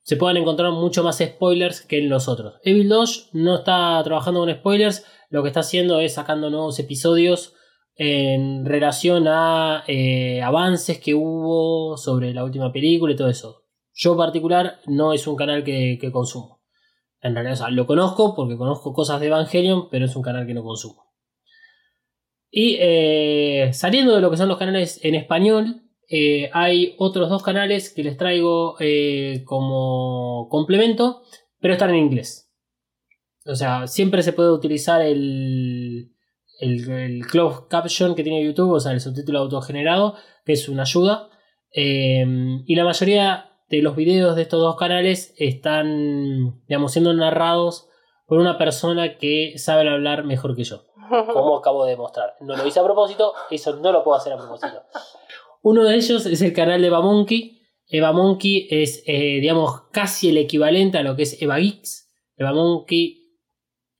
se puedan encontrar mucho más spoilers que en los otros. Evil Dodge no está trabajando con spoilers, lo que está haciendo es sacando nuevos episodios en relación a eh, avances que hubo sobre la última película y todo eso. Yo en particular no es un canal que, consumo. En realidad, lo conozco porque conozco cosas de Evangelion, pero es un canal que no consumo. Y eh, saliendo de lo que son los canales en español, eh, hay otros dos canales que les traigo eh, como complemento, pero están en inglés. O sea, siempre se puede utilizar el, el, closed caption que tiene YouTube, o sea, el subtítulo autogenerado, que es una ayuda. Eh, y la mayoría de los videos de estos dos canales están, digamos, siendo narrados por una persona que sabe hablar mejor que yo. (laughs) Como acabo de demostrar. No lo hice a propósito, eso no lo puedo hacer a propósito. (laughs) Uno de ellos es el canal de Eva Monkey. Eva Monkey es, eh, digamos, casi el equivalente a lo que es Eva Geeks. Eva Monkey,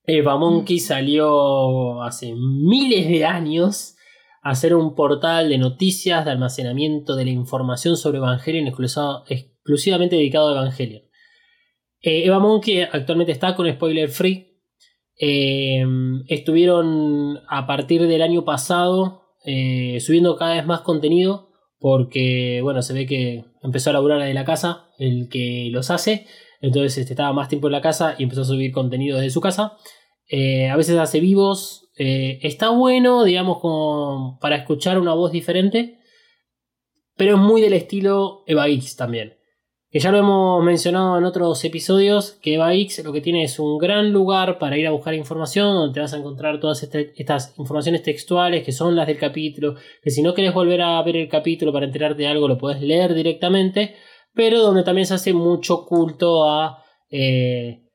Eva Monkey salió hace miles de años a hacer un portal de noticias, de almacenamiento de la información sobre Evangelion exclusivamente dedicado a Evangelion. Eh, Eva Monkey actualmente está con spoiler free. Eh, estuvieron a partir del año pasado eh, subiendo cada vez más contenido porque, bueno, se ve que empezó a laburar desde la casa el que los hace. Entonces este, estaba más tiempo en la casa y empezó a subir contenido desde su casa. Eh, a veces hace vivos. eh, está bueno, digamos, como para escuchar una voz diferente. Pero es muy del estilo Eva X también. Que ya lo hemos mencionado en otros episodios, que Eva X lo que tiene es un gran lugar para ir a buscar información, donde te vas a encontrar todas este- estas informaciones textuales que son las del capítulo, que si no querés volver a ver el capítulo para enterarte de algo, lo puedes leer directamente, pero donde también se hace mucho culto a eh,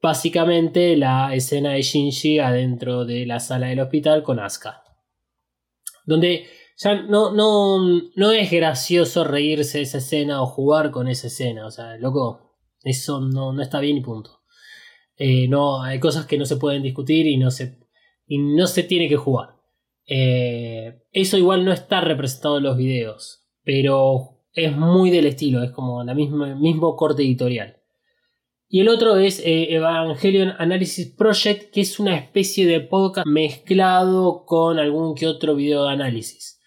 básicamente la escena de Shinji adentro de la sala del hospital con Asuka. Donde ya no, no, no es gracioso reírse de esa escena o jugar con esa escena. O sea, loco, eso no, no está bien y punto. Eh, no, hay cosas que no se pueden discutir y no se, y no se tiene que jugar. Eh, eso igual no está representado en los videos, pero es muy del estilo, es como la misma, mismo corte editorial. Y el otro es eh, Evangelion Analysis Project, que es una especie de podcast mezclado con algún que otro video de análisis.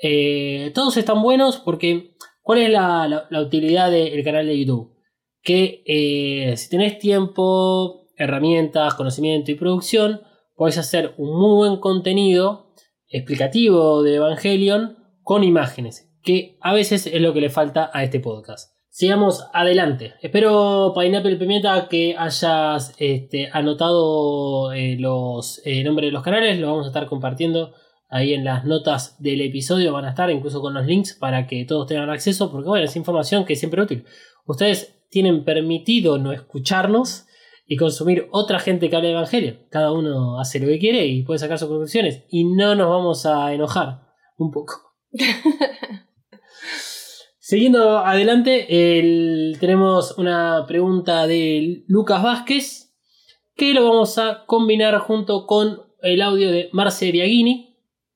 Eh, todos están buenos porque ¿cuál es la, utilidad del canal de YouTube? Que eh, si tenés tiempo, herramientas, conocimiento y producción, podés hacer un muy buen contenido explicativo de Evangelion con imágenes, que a veces es lo que le falta a este podcast. Sigamos adelante. Espero, Pineapple Pimienta, que hayas este, anotado eh, los nombres de los canales. Lo vamos a estar compartiendo ahí en las notas del episodio. Van a estar incluso con los links para que todos tengan acceso, porque bueno, es información que es siempre útil. Ustedes tienen permitido no escucharnos y consumir otra gente que hable de Evangelio. Cada uno hace lo que quiere y puede sacar sus conclusiones. Y no nos vamos a enojar un poco. (laughs) Siguiendo adelante, el- tenemos una pregunta de Lucas Vázquez que lo vamos a combinar junto con el audio de Marce Biagini,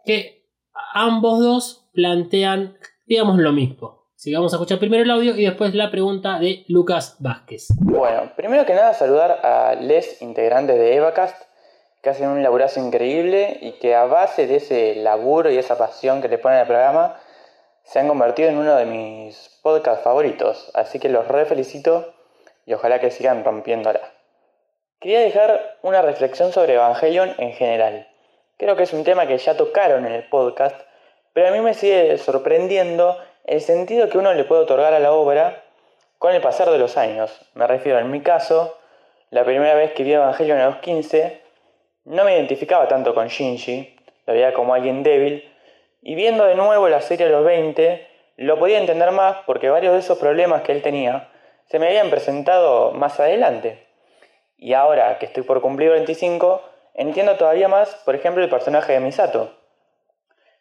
que ambos dos plantean, digamos, lo mismo. Así que vamos a escuchar primero el audio y después la pregunta de Lucas Vázquez. Bueno, primero que nada saludar a les integrantes de Evacast que hacen un laburazo increíble y que a base de ese laburo y esa pasión que le ponen al programa se han convertido en uno de mis podcasts favoritos. Así que los re felicito y ojalá que sigan rompiéndola. Quería dejar una reflexión sobre Evangelion en general. Creo que es un tema que ya tocaron en el podcast, pero a mí me sigue sorprendiendo el sentido que uno le puede otorgar a la obra con el pasar de los años. Me refiero, en mi caso, la primera vez que vi Evangelion a los 15, no me identificaba tanto con Shinji, lo veía como alguien débil, y viendo de nuevo la serie a los 20, lo podía entender más porque varios de esos problemas que él tenía se me habían presentado más adelante. Y ahora que estoy por cumplir 25, entiendo todavía más, por ejemplo, el personaje de Misato.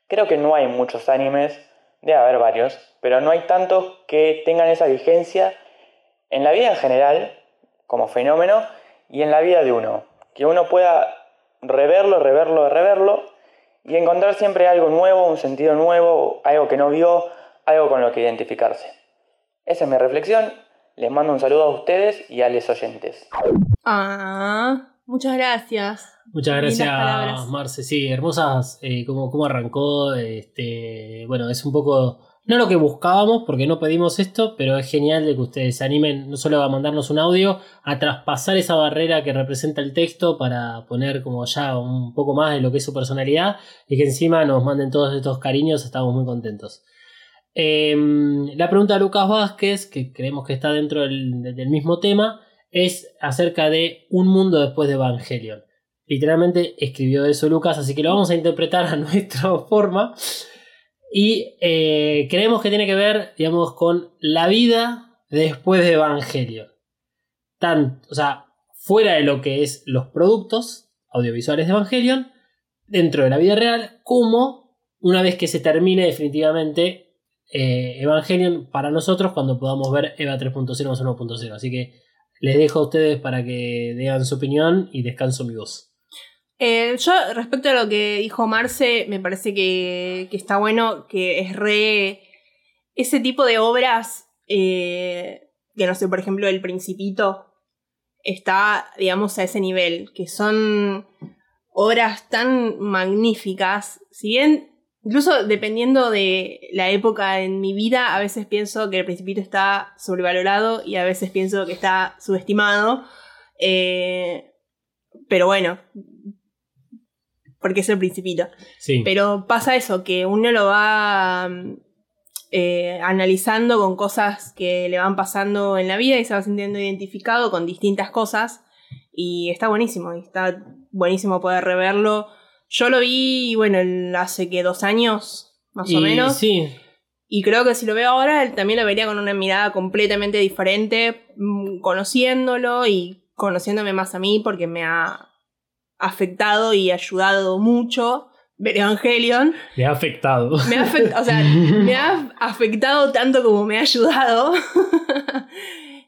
Creo que no hay muchos animes, debe haber varios, pero no hay tantos que tengan esa vigencia en la vida en general, como fenómeno, y en la vida de uno. Que uno pueda reverlo, reverlo, reverlo, y encontrar siempre algo nuevo, un sentido nuevo, algo que no vio, algo con lo que identificarse. Esa es mi reflexión. Les mando un saludo a ustedes y a los oyentes. Ah, muchas gracias. Muchas gracias. Marce. Sí, hermosas eh, cómo, cómo arrancó. Este, bueno, es un poco. No lo que buscábamos, porque no pedimos esto, pero es genial de que ustedes se animen no solo a mandarnos un audio, a traspasar esa barrera que representa el texto para poner como ya un poco más de lo que es su personalidad y que encima nos manden todos estos cariños, estamos muy contentos. Em, la pregunta de Lucas Vázquez, que creemos que está dentro del, del mismo tema, es acerca de un mundo después de Evangelion. Literalmente escribió eso Lucas, así que lo vamos a interpretar a (laughs) nuestra forma. Y eh, creemos que tiene que ver, digamos, con la vida después de Evangelion. Tan, o sea, fuera de lo que es los productos audiovisuales de Evangelion, dentro de la vida real, como una vez que se termine definitivamente eh, Evangelion para nosotros cuando podamos ver EVA 3.0 más 1.0. Así que les dejo a ustedes para que digan su opinión y descanso mi voz. Eh, yo, respecto a lo que dijo Marce, me parece que, está bueno, que es re. Ese tipo de obras, eh, que no sé, por ejemplo, El Principito, está, digamos, a ese nivel, que son obras tan magníficas. Si bien, incluso dependiendo de la época en mi vida, a veces pienso que El Principito está sobrevalorado y a veces pienso que está subestimado. Eh, pero bueno, porque es el principito. Sí. Pero pasa eso, que uno lo va mm, eh, analizando con cosas que le van pasando en la vida y se va sintiendo identificado con distintas cosas. Y está buenísimo, y está buenísimo poder reverlo. Yo lo vi, bueno, el- hace que dos años, más o Y menos. Sí, Y creo que si lo veo ahora, también lo vería con una mirada completamente diferente, mm, conociéndolo y conociéndome más a mí, porque me ha afectado y ayudado mucho ver Evangelion. le ha afectado. Me ha afectado, o sea, (laughs) me ha afectado tanto como me ha ayudado. (laughs)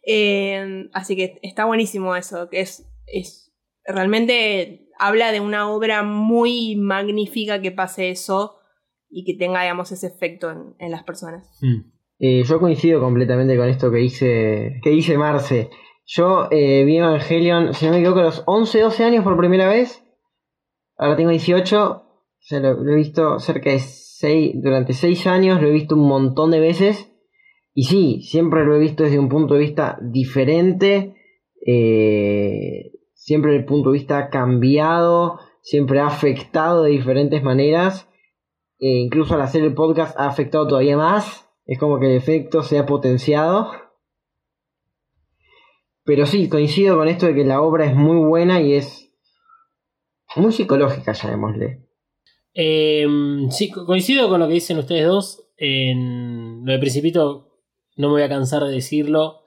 Eh, así que está buenísimo eso, que es, es realmente habla de una obra muy magnífica que pase eso y que tenga, digamos, ese efecto en, en las personas. Mm. Eh, yo coincido completamente con esto que dice, que dice Marce. Yo eh, vi Evangelion, si no me equivoco, a los 11, 12 años por primera vez. Ahora tengo 18. O sea, lo, lo he visto cerca de 6, durante 6 años, lo he visto un montón de veces. Y sí, siempre lo he visto desde un punto de vista diferente. eh, siempre el punto de vista ha cambiado, siempre ha afectado de diferentes maneras. Eh, incluso al hacer el podcast ha afectado todavía más. Es como que el efecto se ha potenciado. Pero sí, coincido con esto de que la obra es muy buena y es muy psicológica, llamémosle. Eh, sí, co- coincido con lo que dicen ustedes dos. En lo de Principito, no me voy a cansar de decirlo.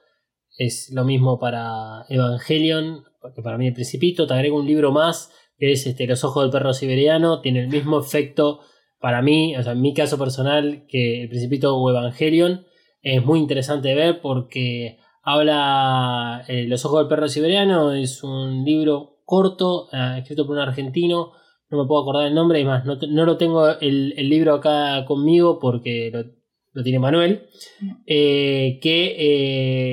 Es lo mismo para Evangelion, que para mí el Principito. Te agrego un libro más, que es este, Los Ojos del Perro Siberiano. Tiene el mismo efecto para mí, o sea, en mi caso personal, que el Principito o Evangelion. Es muy interesante de ver porque habla. eh, Los Ojos del Perro Siberiano es un libro corto, eh, escrito por un argentino no me puedo acordar el nombre, y más, no, no lo tengo el, el libro acá conmigo porque lo, lo tiene Manuel, eh, que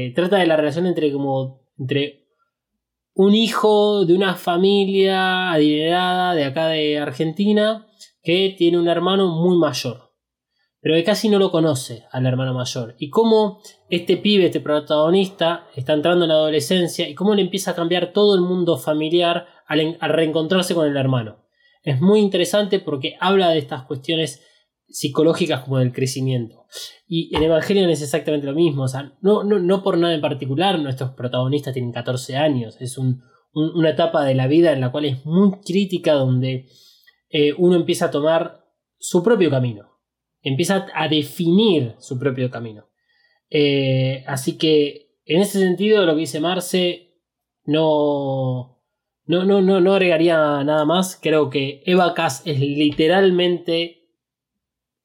eh, trata de la relación entre como entre un hijo de una familia adinerada de acá de Argentina que tiene un hermano muy mayor, pero que casi no lo conoce al hermano mayor, y cómo este pibe, este protagonista, está entrando en la adolescencia y cómo le empieza a cambiar todo el mundo familiar al, al reencontrarse con el hermano. Es muy interesante porque habla de estas cuestiones psicológicas como del crecimiento. Y en Evangelion es exactamente lo mismo. O sea, no, no, no por nada en particular, nuestros protagonistas tienen 14 años. Es un- un- una etapa de la vida en la cual es muy crítica, donde eh, uno empieza a tomar su propio camino. Empieza a definir su propio camino. Eh, así que, en ese sentido, lo que dice Marce, no. No, no, no, no agregaría nada más. Creo que Evacas es literalmente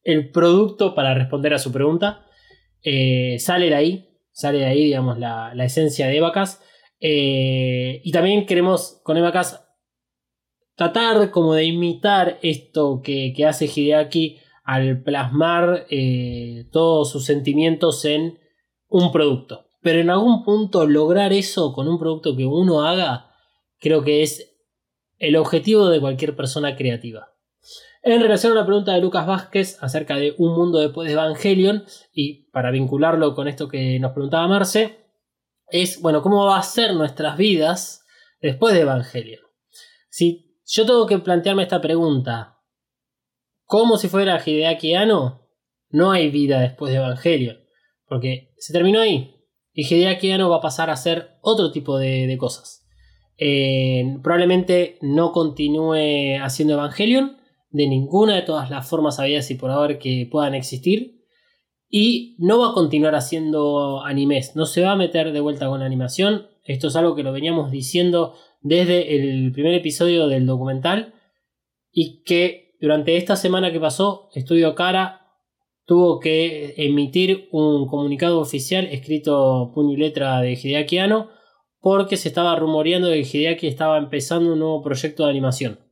el producto para responder a su pregunta. Eh, sale de ahí, sale de ahí, digamos, la, esencia de Evacas. Eh, y también queremos con Evacas tratar como de imitar esto que, que hace Hideaki al plasmar eh, todos sus sentimientos en un producto. Pero en algún punto lograr eso con un producto que uno haga creo que es el objetivo de cualquier persona creativa. En relación a la pregunta de Lucas Vázquez acerca de un mundo después de Evangelion, y para vincularlo con esto que nos preguntaba Marce, es, bueno, ¿cómo va a ser nuestras vidas después de Evangelion? Si yo tengo que plantearme esta pregunta, como si fuera Hideaki no hay vida después de Evangelion, porque se terminó ahí, y Hideaki va a pasar a hacer otro tipo de, de cosas. Eh, probablemente no continúe haciendo Evangelion de ninguna de todas las formas habidas y por haber que puedan existir. Y no va a continuar haciendo animes, no se va a meter de vuelta con animación. Esto es algo que lo veníamos diciendo desde el primer episodio del documental. Y que durante esta semana que pasó, Estudio Cara tuvo que emitir un comunicado oficial escrito puño y letra de Hideaki Anno porque se estaba rumoreando de que Hideaki estaba empezando un nuevo proyecto de animación.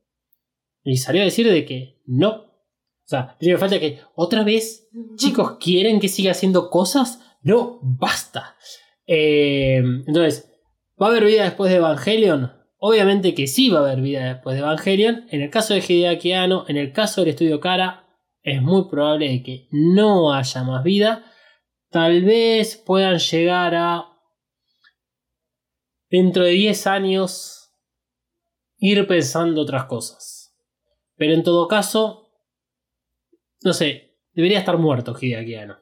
Y salió a decir de que no. O sea, primero falta que otra vez, chicos, ¿quieren que siga haciendo cosas? No, basta. Eh, entonces, ¿va a haber vida después de Evangelion? Obviamente que sí va a haber vida después de Evangelion. En el caso de Hideaki Anno, en el caso del estudio Cara, es muy probable de que no haya más vida. Tal vez puedan llegar a dentro de 10 años ir pensando otras cosas. Pero en todo caso, no sé, debería estar muerto Hideaki Anno.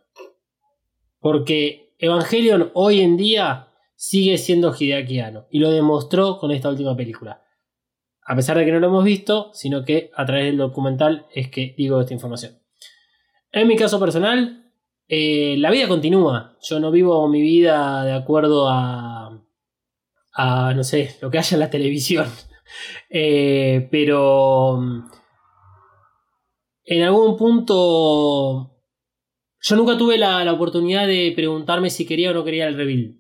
Porque Evangelion hoy en día sigue siendo Hideaki Anno y lo demostró con esta última película. A pesar de que no lo hemos visto, sino que a través del documental es que digo esta información. En mi caso personal, eh, la vida continúa. Yo no vivo mi vida de acuerdo a, a no sé, lo que haya en la televisión. (laughs) Eh, pero en algún punto yo nunca tuve la, oportunidad de preguntarme si quería o no quería el reveal.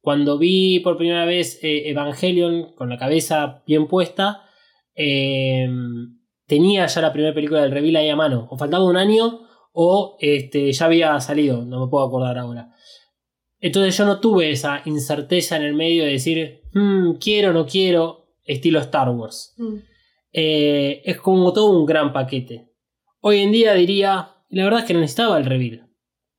Cuando vi por primera vez eh, Evangelion con la cabeza bien puesta, eh, tenía ya la primera película del reveal ahí a mano. O faltaba un año o este, ya había salido, no me puedo acordar ahora. Entonces yo no tuve esa incerteza en el medio de decir, hmm, quiero o no quiero, estilo Star Wars. Mm. Eh, es como todo un gran paquete. Hoy en día diría, la verdad es que no necesitaba el reveal.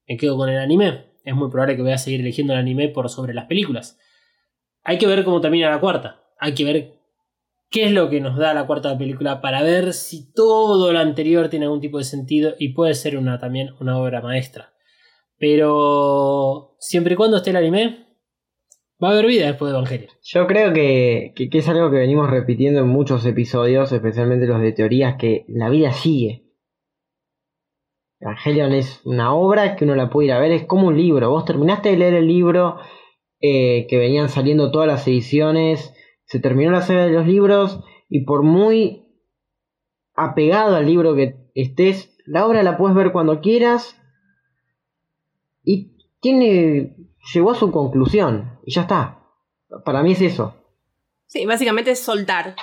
Me quedo con el anime. Es muy probable que voy a seguir eligiendo el anime por sobre las películas. Hay que ver cómo termina la cuarta. Hay que ver qué es lo que nos da la cuarta película para ver si todo lo anterior tiene algún tipo de sentido y puede ser una, también una obra maestra. Pero siempre y cuando esté el anime, va a haber vida después de Evangelion. Yo creo que, que, es algo que venimos repitiendo en muchos episodios, especialmente los de teorías, que la vida sigue. Evangelion es una obra que uno la puede ir a ver, es como un libro. Vos terminaste de leer el libro, eh, que venían saliendo todas las ediciones, se terminó la serie de los libros, y por muy apegado al libro que estés, la obra la puedes ver cuando quieras y tiene. llegó a su conclusión. Y ya está. Para mí es eso. Sí, básicamente es soltar.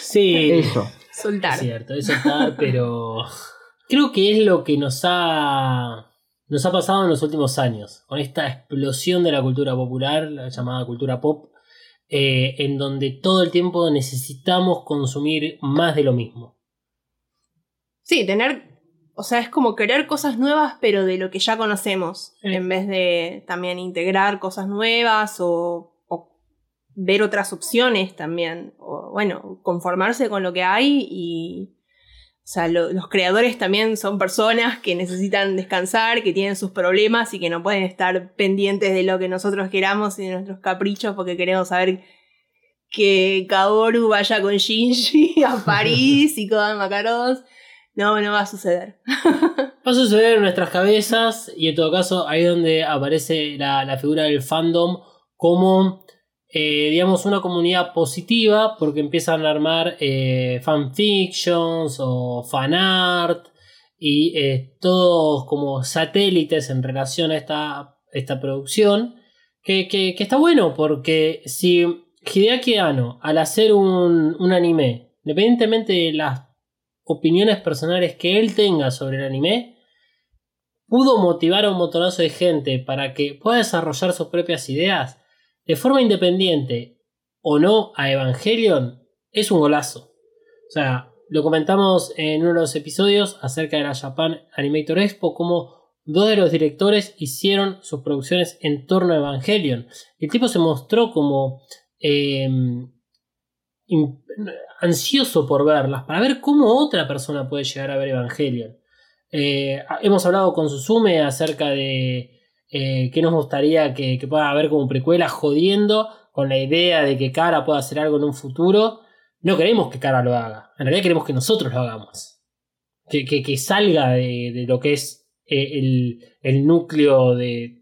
Sí. Eso. Soltar. Es cierto, es soltar, pero. Creo que es lo que nos ha. Nos ha pasado en los últimos años, con esta explosión de la cultura popular, la llamada cultura pop, eh, en donde todo el tiempo necesitamos consumir más de lo mismo. Sí, tener o sea, es como querer cosas nuevas, pero de lo que ya conocemos, en vez de también integrar cosas nuevas o, ver otras opciones también. O bueno, conformarse con lo que hay y. O sea, los creadores también son personas que necesitan descansar, que tienen sus problemas y que no pueden estar pendientes de lo que nosotros queramos y de nuestros caprichos porque queremos saber que Kaoru vaya con Shinji (laughs) a París y con Macaros. No, no va a suceder. (laughs) va a suceder en nuestras cabezas y en todo caso ahí es donde aparece la, figura del fandom como, eh, digamos, una comunidad positiva porque empiezan a armar eh, fanfictions o fanart y eh, todos como satélites en relación a esta, esta producción. Que, que, está bueno porque si Hideaki Anno al hacer un, un anime, independientemente de las opiniones personales que él tenga sobre el anime, pudo motivar a un montonazo de gente para que pueda desarrollar sus propias ideas de forma independiente o no a Evangelion, es un golazo. O sea, lo comentamos en uno de los episodios acerca de la Japan Animator Expo, como dos de los directores hicieron sus producciones en torno a Evangelion. El tipo se mostró como eh, ansioso por verlas, para ver cómo otra persona puede llegar a ver Evangelion. Eh, hemos hablado con Susume acerca de eh, qué nos gustaría que, pueda haber como precuela jodiendo con la idea de que Kara pueda hacer algo en un futuro. No queremos que Kara lo haga, en realidad queremos que nosotros lo hagamos. Que, que, salga de, lo que es eh, el, el núcleo de,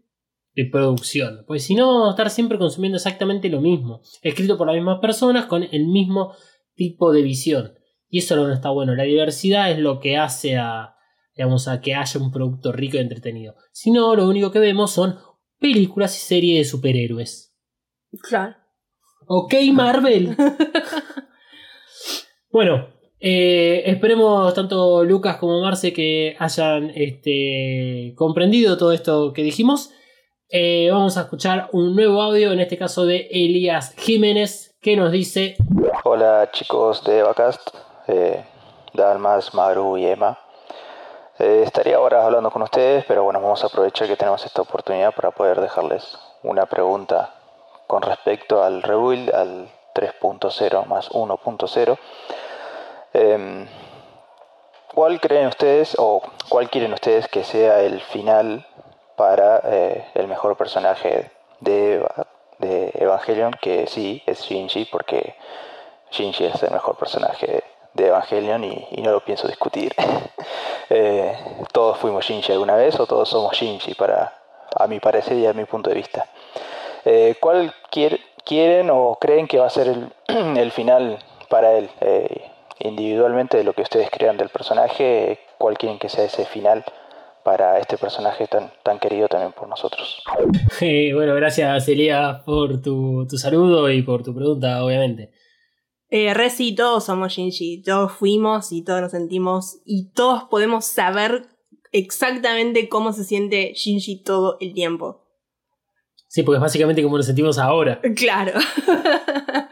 de producción. Pues si no, vamos a estar siempre consumiendo exactamente lo mismo. Escrito por las mismas personas con el mismo tipo de visión. Y eso no está bueno. La diversidad es lo que hace a, digamos, a que haya un producto rico y entretenido. Si no, lo único que vemos son películas y series de superhéroes. Claro. Ok, Marvel. (laughs) bueno, eh, esperemos tanto Lucas como Marce que hayan este, comprendido todo esto que dijimos. Eh, vamos a escuchar un nuevo audio, en este caso de Elías Jiménez, que nos dice... Hola chicos de Evacast, eh, Dalmas, Maru y Emma. Eh, estaría ahora hablando con ustedes, pero bueno, vamos a aprovechar que tenemos esta oportunidad para poder dejarles una pregunta con respecto al rebuild, al 3.0 más 1.0. Em, ¿Cuál creen ustedes o cuál quieren ustedes que sea el final para eh, el mejor personaje de, de Evangelion? Que sí, es Shinji, porque Shinji es el mejor personaje de Evangelion y, y no lo pienso discutir. (laughs) Eh, todos fuimos Shinji alguna vez o todos somos Shinji, para, a mi parecer y a mi punto de vista. Eh, ¿Cuál quier- quieren o creen que va a ser el, (clears throat) final para él? Eh, individualmente de lo que ustedes crean del personaje, ¿cuál quieren que sea ese final para este personaje tan, querido también por nosotros? (laughs) Eh, bueno, gracias Elías por tu saludo y por tu pregunta, obviamente. Eh, Reci, todos somos Shinji, todos fuimos y todos nos sentimos y todos podemos saber exactamente cómo se siente Shinji todo el tiempo. Sí, porque es básicamente como nos sentimos ahora. Claro. (laughs)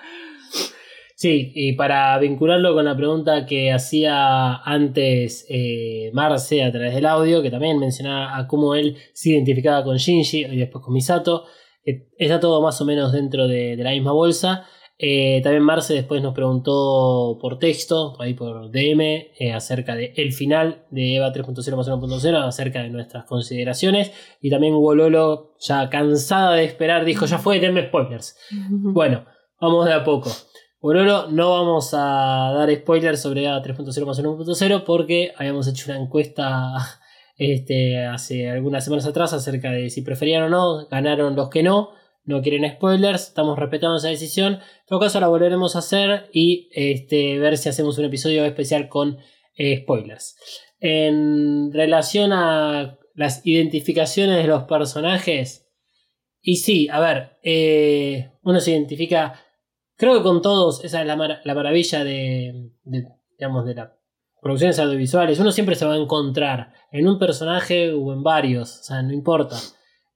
Sí, y para vincularlo con la pregunta que hacía antes eh, Marce a través del audio, que también mencionaba a cómo él se identificaba con Shinji y después con Misato, que está todo más o menos dentro de, de la misma bolsa. Eh, también Marce después nos preguntó por texto, ahí por DM, eh, acerca del el final de EVA 3.0 más 1.0, acerca de nuestras consideraciones. Y también Wololo, ya cansada de esperar, dijo, ya fue, denme spoilers. (laughs) Bueno, vamos de a poco. Bololo, no vamos a dar spoilers sobre A 3.0 más 1.0 porque habíamos hecho una encuesta (laughs) este, hace algunas semanas atrás acerca de si preferían o no. Ganaron los que no, no quieren spoilers, estamos respetando esa decisión. En todo caso, la volveremos a hacer y este, ver si hacemos un episodio especial con eh, spoilers. En relación a las identificaciones de los personajes, y sí, a ver, eh, uno se identifica Creo que con todos, esa es la, mar- la maravilla de, de, digamos, de las producciones audiovisuales. Uno siempre se va a encontrar en un personaje o en varios, o sea, no importa.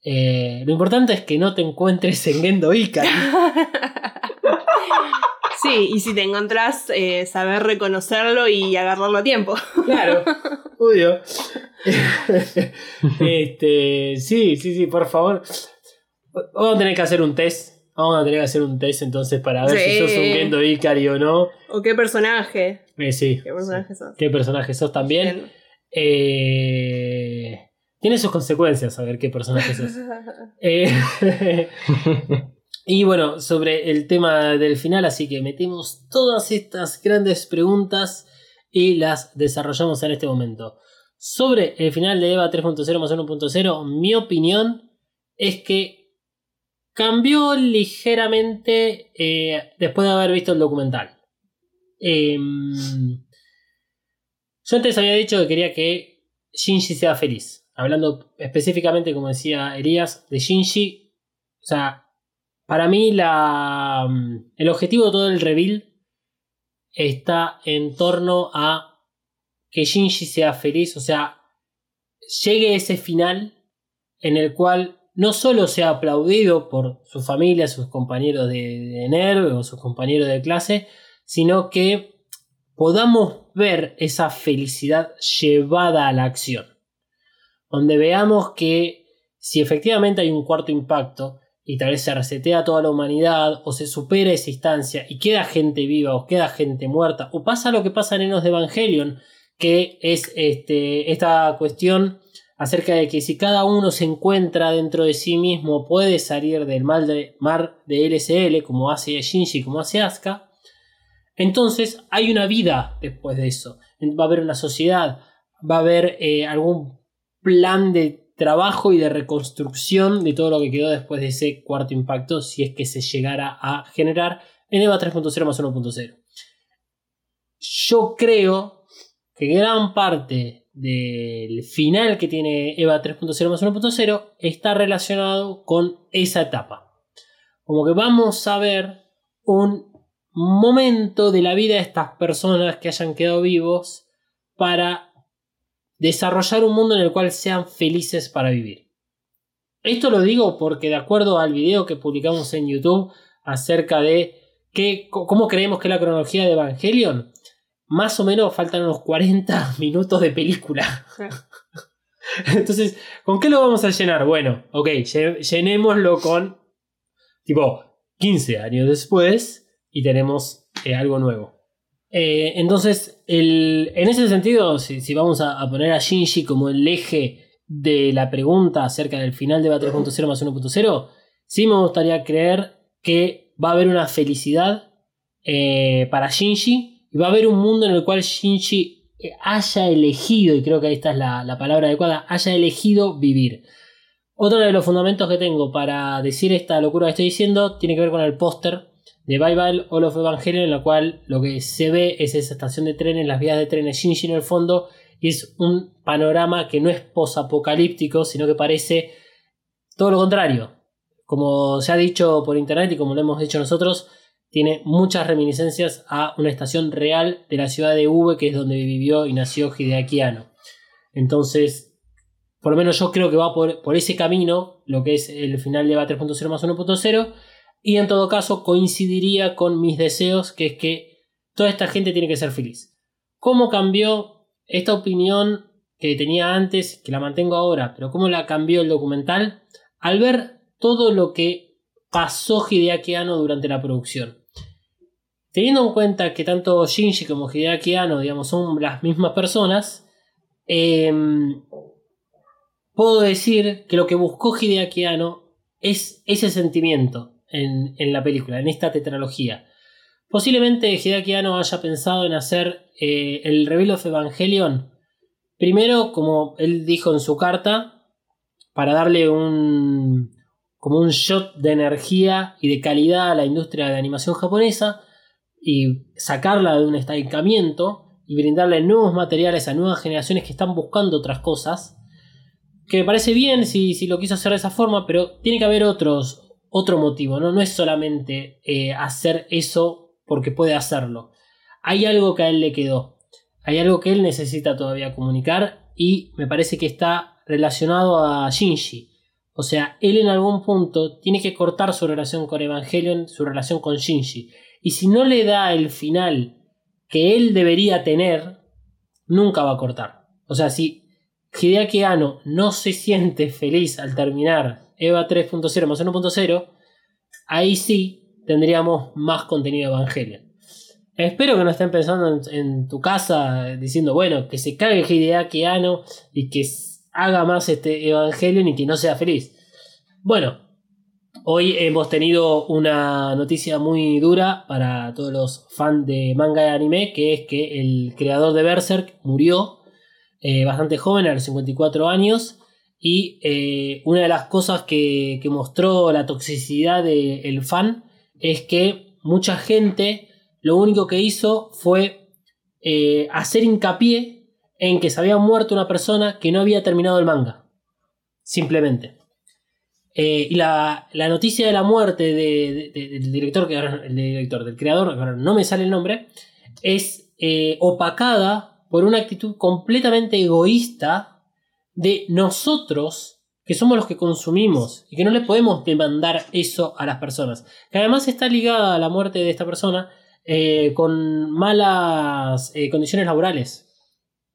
Eh, lo importante es que no te encuentres en Gendo Ikari. (laughs) Sí, y si te encontrás, eh, saber reconocerlo y agarrarlo a tiempo. Claro, (laughs) obvio. (laughs) este, sí, sí, sí, por favor. Vamos a tener que hacer un test. Vamos a tener que hacer un test entonces para ver si sos un Gendo Ikari o no. ¿O qué personaje? Eh, sí. ¿Qué personaje sos? ¿Qué personaje sos también? Eh, tiene sus consecuencias saber qué personaje sos. Eh, (laughs) y bueno, sobre el tema del final, así que metemos todas estas grandes preguntas y las desarrollamos en este momento. Sobre el final de EVA 3.0 más 1.0, mi opinión es que cambió ligeramente eh, después de haber visto el documental. Em, yo antes había dicho que quería que Shinji sea feliz. Hablando específicamente, como decía Elías, de Shinji. O sea, para mí la, mm, el objetivo de todo el reveal está en torno a que Shinji sea feliz. O sea, llegue ese final en el cual no solo sea aplaudido por su familia, sus compañeros de, de NERV o sus compañeros de clase, sino que podamos ver esa felicidad llevada a la acción. Donde veamos que si efectivamente hay un cuarto impacto y tal vez se resetea toda la humanidad o se supera esa instancia y queda gente viva o queda gente muerta o pasa lo que pasa en Enos de Evangelion que es este, esta cuestión acerca de que si cada uno se encuentra dentro de sí mismo puede salir del mal de, mar de LSL como hace Shinji como hace Asuka entonces hay una vida después de eso. Va a haber una sociedad va a haber eh, algún plan de trabajo y de reconstrucción de todo lo que quedó después de ese cuarto impacto, si es que se llegara a generar en EVA 3.0 más 1.0. Yo creo que gran parte del final que tiene EVA 3.0 más 1.0 está relacionado con esa etapa. Como que vamos a ver un momento de la vida de estas personas que hayan quedado vivos para desarrollar un mundo en el cual sean felices para vivir. Esto lo digo porque de acuerdo al video que publicamos en YouTube acerca de qué, cómo creemos que es la cronología de Evangelion, más o menos faltan unos 40 (laughs) minutos de película. (laughs) Entonces, ¿con qué lo vamos a llenar? Bueno, ok, llenémoslo con tipo 15 años después y tenemos eh, algo nuevo. Eh, entonces, en ese sentido, si, vamos a, poner a Shinji como el eje de la pregunta acerca del final de 3.0 más 1.0, sí me gustaría creer que va a haber una felicidad eh, para Shinji y va a haber un mundo en el cual Shinji haya elegido, y creo que ahí está la, la palabra adecuada, haya elegido vivir. Otro de los fundamentos que tengo para decir esta locura que estoy diciendo tiene que ver con el póster de Bible All of Evangelion, en la cual lo que se ve es esa estación de trenes, las vías de trenes Shinji en el fondo, y es un panorama que no es posapocalíptico, sino que parece todo lo contrario. Como se ha dicho por internet y como lo hemos dicho nosotros, tiene muchas reminiscencias a una estación real de la ciudad de Ube, que es donde vivió y nació Hideaki Anno. Entonces, por lo menos yo creo que va por, por ese camino, lo que es el final de EVA 3.0 más 1.0, y en todo caso coincidiría con mis deseos, que es que toda esta gente tiene que ser feliz. ¿Cómo cambió esta opinión que tenía antes, que la mantengo ahora, pero cómo la cambió el documental? Al ver todo lo que pasó Hideaki Anno durante la producción. Teniendo en cuenta que tanto Shinji como Hideaki Anno, digamos, son las mismas personas, em, puedo decir que lo que buscó Hideaki Anno es ese sentimiento, en, la película, en esta tetralogía. Posiblemente Hideaki Anno haya pensado en hacer eh, el Reveal of Evangelion. Primero, como él dijo en su carta, para darle un como un shot de energía y de calidad a la industria de animación japonesa y sacarla de un estancamiento y brindarle nuevos materiales a nuevas generaciones que están buscando otras cosas. Que me parece bien si, si lo quiso hacer de esa forma, pero tiene que haber otros, otro motivo, ¿no? No es solamente eh, hacer eso porque puede hacerlo. Hay algo que a él le quedó. Hay algo que él necesita todavía comunicar y me parece que está relacionado a Shinji. O sea, él en algún punto tiene que cortar su relación con Evangelion, su relación con Shinji. Y si no le da el final que él debería tener, nunca va a cortar. O sea, si Hideaki Anno no se siente feliz al terminar EVA 3.0 más 1.0, ahí sí tendríamos más contenido de Evangelion. Espero que no estén pensando en, tu casa diciendo, bueno, que se cague Hideaki Anno y que haga más este Evangelion y que no sea feliz. Bueno, hoy hemos tenido una noticia muy dura para todos los fans de manga y anime, que es que el creador de Berserk murió eh, bastante joven, a los 54 años. Y eh, una de las cosas que, mostró la toxicidad del fan es que mucha gente lo único que hizo fue eh, hacer hincapié en que se había muerto una persona que no había terminado el manga. Simplemente. Eh, y la, noticia de la muerte del director, que el director, del creador, no me sale el nombre, es opacada por una actitud completamente egoísta de nosotros, que somos los que consumimos y que no le podemos demandar eso a las personas. Que además está ligada a la muerte de esta persona eh, con malas eh, condiciones laborales.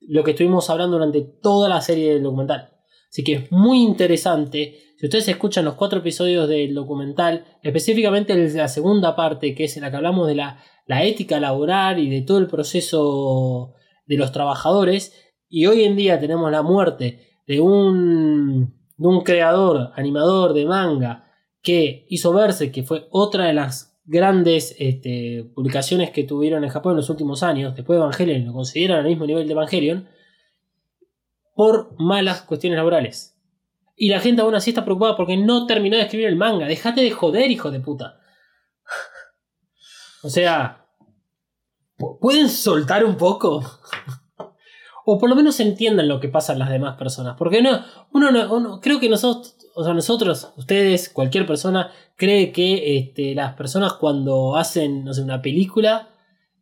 Lo que estuvimos hablando durante toda la serie del documental. Así que es muy interesante. Si ustedes escuchan los cuatro episodios del documental, específicamente la segunda parte, que es en la que hablamos de la, la ética laboral y de todo el proceso de los trabajadores, y hoy en día tenemos la muerte de un, de un creador, animador de manga que hizo verse, que fue otra de las grandes este, publicaciones que tuvieron en Japón en los últimos años, después de Evangelion, lo consideran al mismo nivel de Evangelion, por malas cuestiones laborales. Y la gente aún así está preocupada porque no terminó de escribir el manga. Dejate de joder, hijo de puta. O sea, ¿pu- ¿pueden soltar un poco? O por lo menos entiendan lo que pasa a las demás personas. Porque no, uno, no- uno- creo que nosotros, o sea, nosotros, ustedes, cualquier persona, cree que este, las personas cuando hacen, no sé, una película,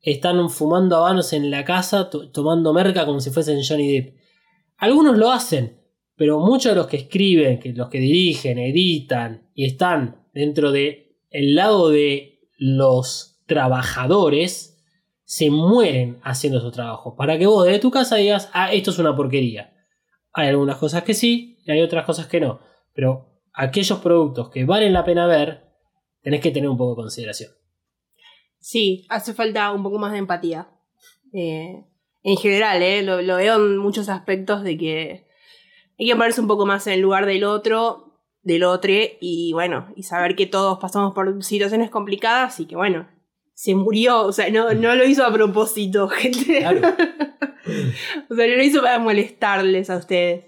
están fumando habanos en la casa, to- tomando merca como si fuesen Johnny Depp. Algunos lo hacen, pero muchos de los que escriben, que los que dirigen, editan y están dentro de el lado de los trabajadores, se mueren haciendo su trabajo. Para que vos desde tu casa digas, ah, esto es una porquería. Hay algunas cosas que sí y hay otras cosas que no. Pero aquellos productos que valen la pena ver, tenés que tener un poco de consideración. Sí, hace falta un poco más de empatía. Eh, en general, eh, lo, lo veo en muchos aspectos de que hay que ponerse un poco más en el lugar del otro, del otro, y bueno, y saber que todos pasamos por situaciones complicadas y que bueno, se murió, o sea, no, no lo hizo a propósito, (laughs) gente. Claro. (laughs) o sea, no lo hizo para molestarles a ustedes.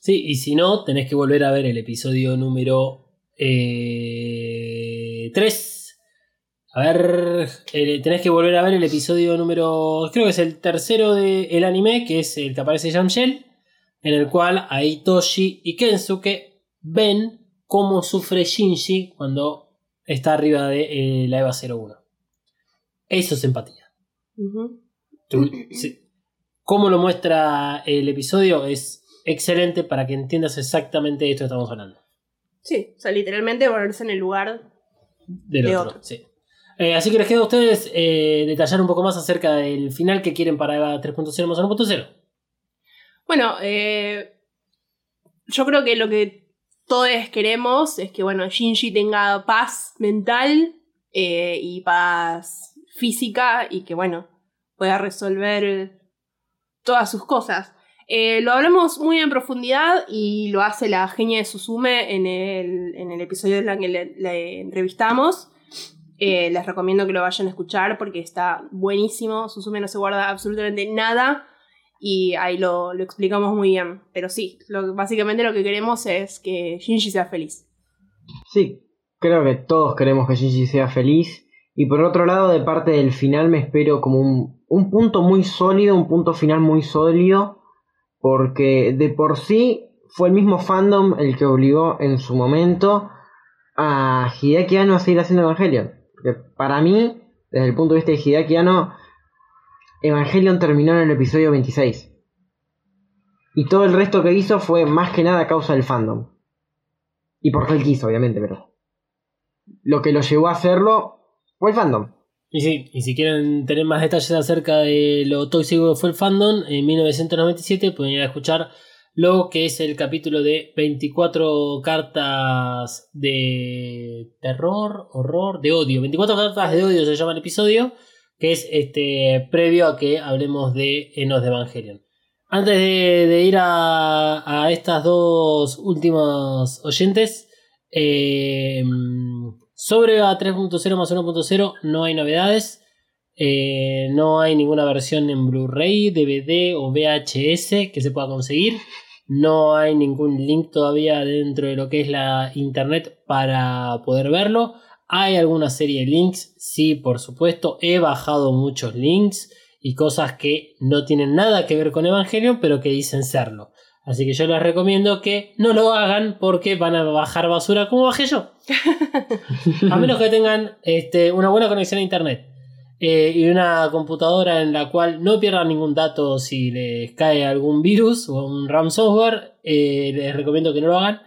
Sí, y si no, tenés que volver a ver el episodio número 3. A ver, eh, tenés que volver a ver el episodio número, creo que es el tercero del anime, que es el que aparece Yamshell, en el cual Aitoshi y Kensuke ven cómo sufre Shinji cuando está arriba de eh, la EVA 01. Eso es empatía. Ujú. Tú- sí. Cómo lo muestra el episodio es excelente para que entiendas exactamente de esto que estamos hablando. Sí, o sea, literalmente ponerse en el lugar. Del De otro, otro. sí. Eh, así que les queda a ustedes eh, detallar un poco más acerca del final que quieren para EVA 3.0 más 1.0. Bueno, eh, yo creo que lo que todos queremos es que, bueno, Shinji tenga paz mental eh, y paz física y que, bueno, pueda resolver todas sus cosas. Eh, lo hablamos muy en profundidad y lo hace la genia de Suzume en el, en el episodio en el que le, entrevistamos. Eh, les recomiendo que lo vayan a escuchar porque está buenísimo. Suzume no se guarda absolutamente nada y ahí lo, lo explicamos muy bien. Pero sí, lo, básicamente lo que queremos es que Shinji sea feliz. Sí, creo que todos queremos que Gigi sea feliz. Y por otro lado, de parte del final me espero como un, un punto muy sólido, un punto final muy sólido. Porque de por sí fue el mismo fandom el que obligó en su momento a Hideaki Anno a seguir haciendo Evangelion. Porque para mí, desde el punto de vista de Hideaki Anno, Evangelion terminó en el episodio 26. Y todo el resto que hizo fue más que nada a causa del fandom. Y porque él quiso, obviamente, pero. Lo que lo llevó a hacerlo fue el fandom. Y sí, y si quieren tener más detalles acerca de lo tóxico que fue el fandom, en 1997 pueden ir a escuchar lo que es el capítulo de 24 cartas de terror, horror, de odio. 24 cartas de odio se llama el episodio, que es este previo a que hablemos de Enos de Evangelion. Antes de, ir a, a estas dos últimos oyentes, eh, sobre a 3.0 más 1.0 no hay novedades. Eh, no hay ninguna versión en Blu-ray, DVD o VHS que se pueda conseguir. No hay ningún link todavía dentro de lo que es la internet para poder verlo. Hay alguna serie de links, sí, por supuesto. He bajado muchos links y cosas que no tienen nada que ver con Evangelion, pero que dicen serlo. Así que yo les recomiendo que no lo hagan porque van a bajar basura como bajé yo. (laughs) A menos que tengan este, una buena conexión a internet eh, y una computadora en la cual no pierdan ningún dato si les cae algún virus o un ransomware, eh, les recomiendo que no lo hagan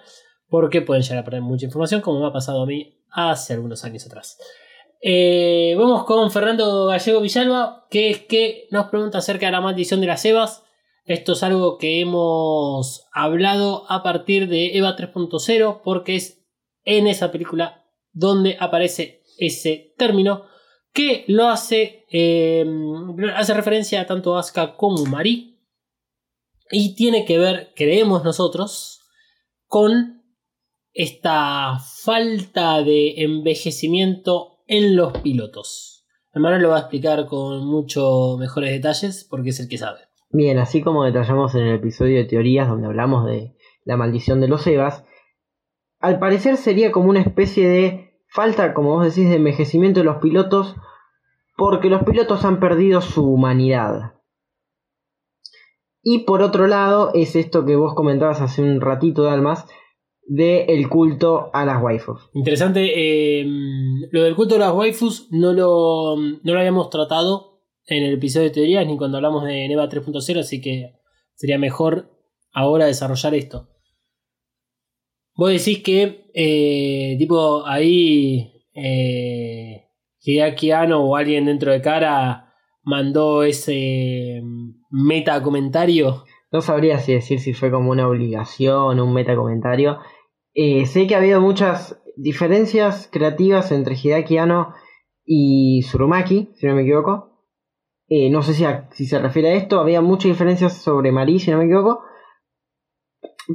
porque pueden llegar a perder mucha información como me ha pasado a mí hace algunos años atrás. Eh, vamos con Fernando Gallego Villalba, que es que nos pregunta acerca de la maldición de las Evas. Esto es algo que hemos hablado a partir de Eva 3.0 porque es en esa película donde aparece ese término que lo hace, eh, hace referencia a tanto Asuka como Mari y tiene que ver, creemos nosotros, con esta falta de envejecimiento en los pilotos. Hermano lo va a explicar con muchos mejores detalles porque es el que sabe. Bien, así como detallamos en el episodio de teorías donde hablamos de la maldición de los Evas, al parecer sería como una especie de falta, como vos decís, de envejecimiento de los pilotos porque los pilotos han perdido su humanidad. Y por otro lado es esto que vos comentabas hace un ratito, Dalmas, de el culto a las waifus. Interesante. eh, lo del culto de las waifus no lo, no lo habíamos tratado en el episodio de teorías ni cuando hablamos de Neva 3.0, así que sería mejor ahora desarrollar esto. Vos decís que, eh, tipo, ahí eh, o alguien dentro de cara mandó ese meta comentario. No sabría si decir si fue como una obligación o un meta comentario. Eh, sé que ha habido muchas diferencias creativas entre Hideaki Anno y Surumaki, si no me equivoco. Eh, no sé si, si se refiere a esto. Había muchas diferencias sobre Marí, si no me equivoco.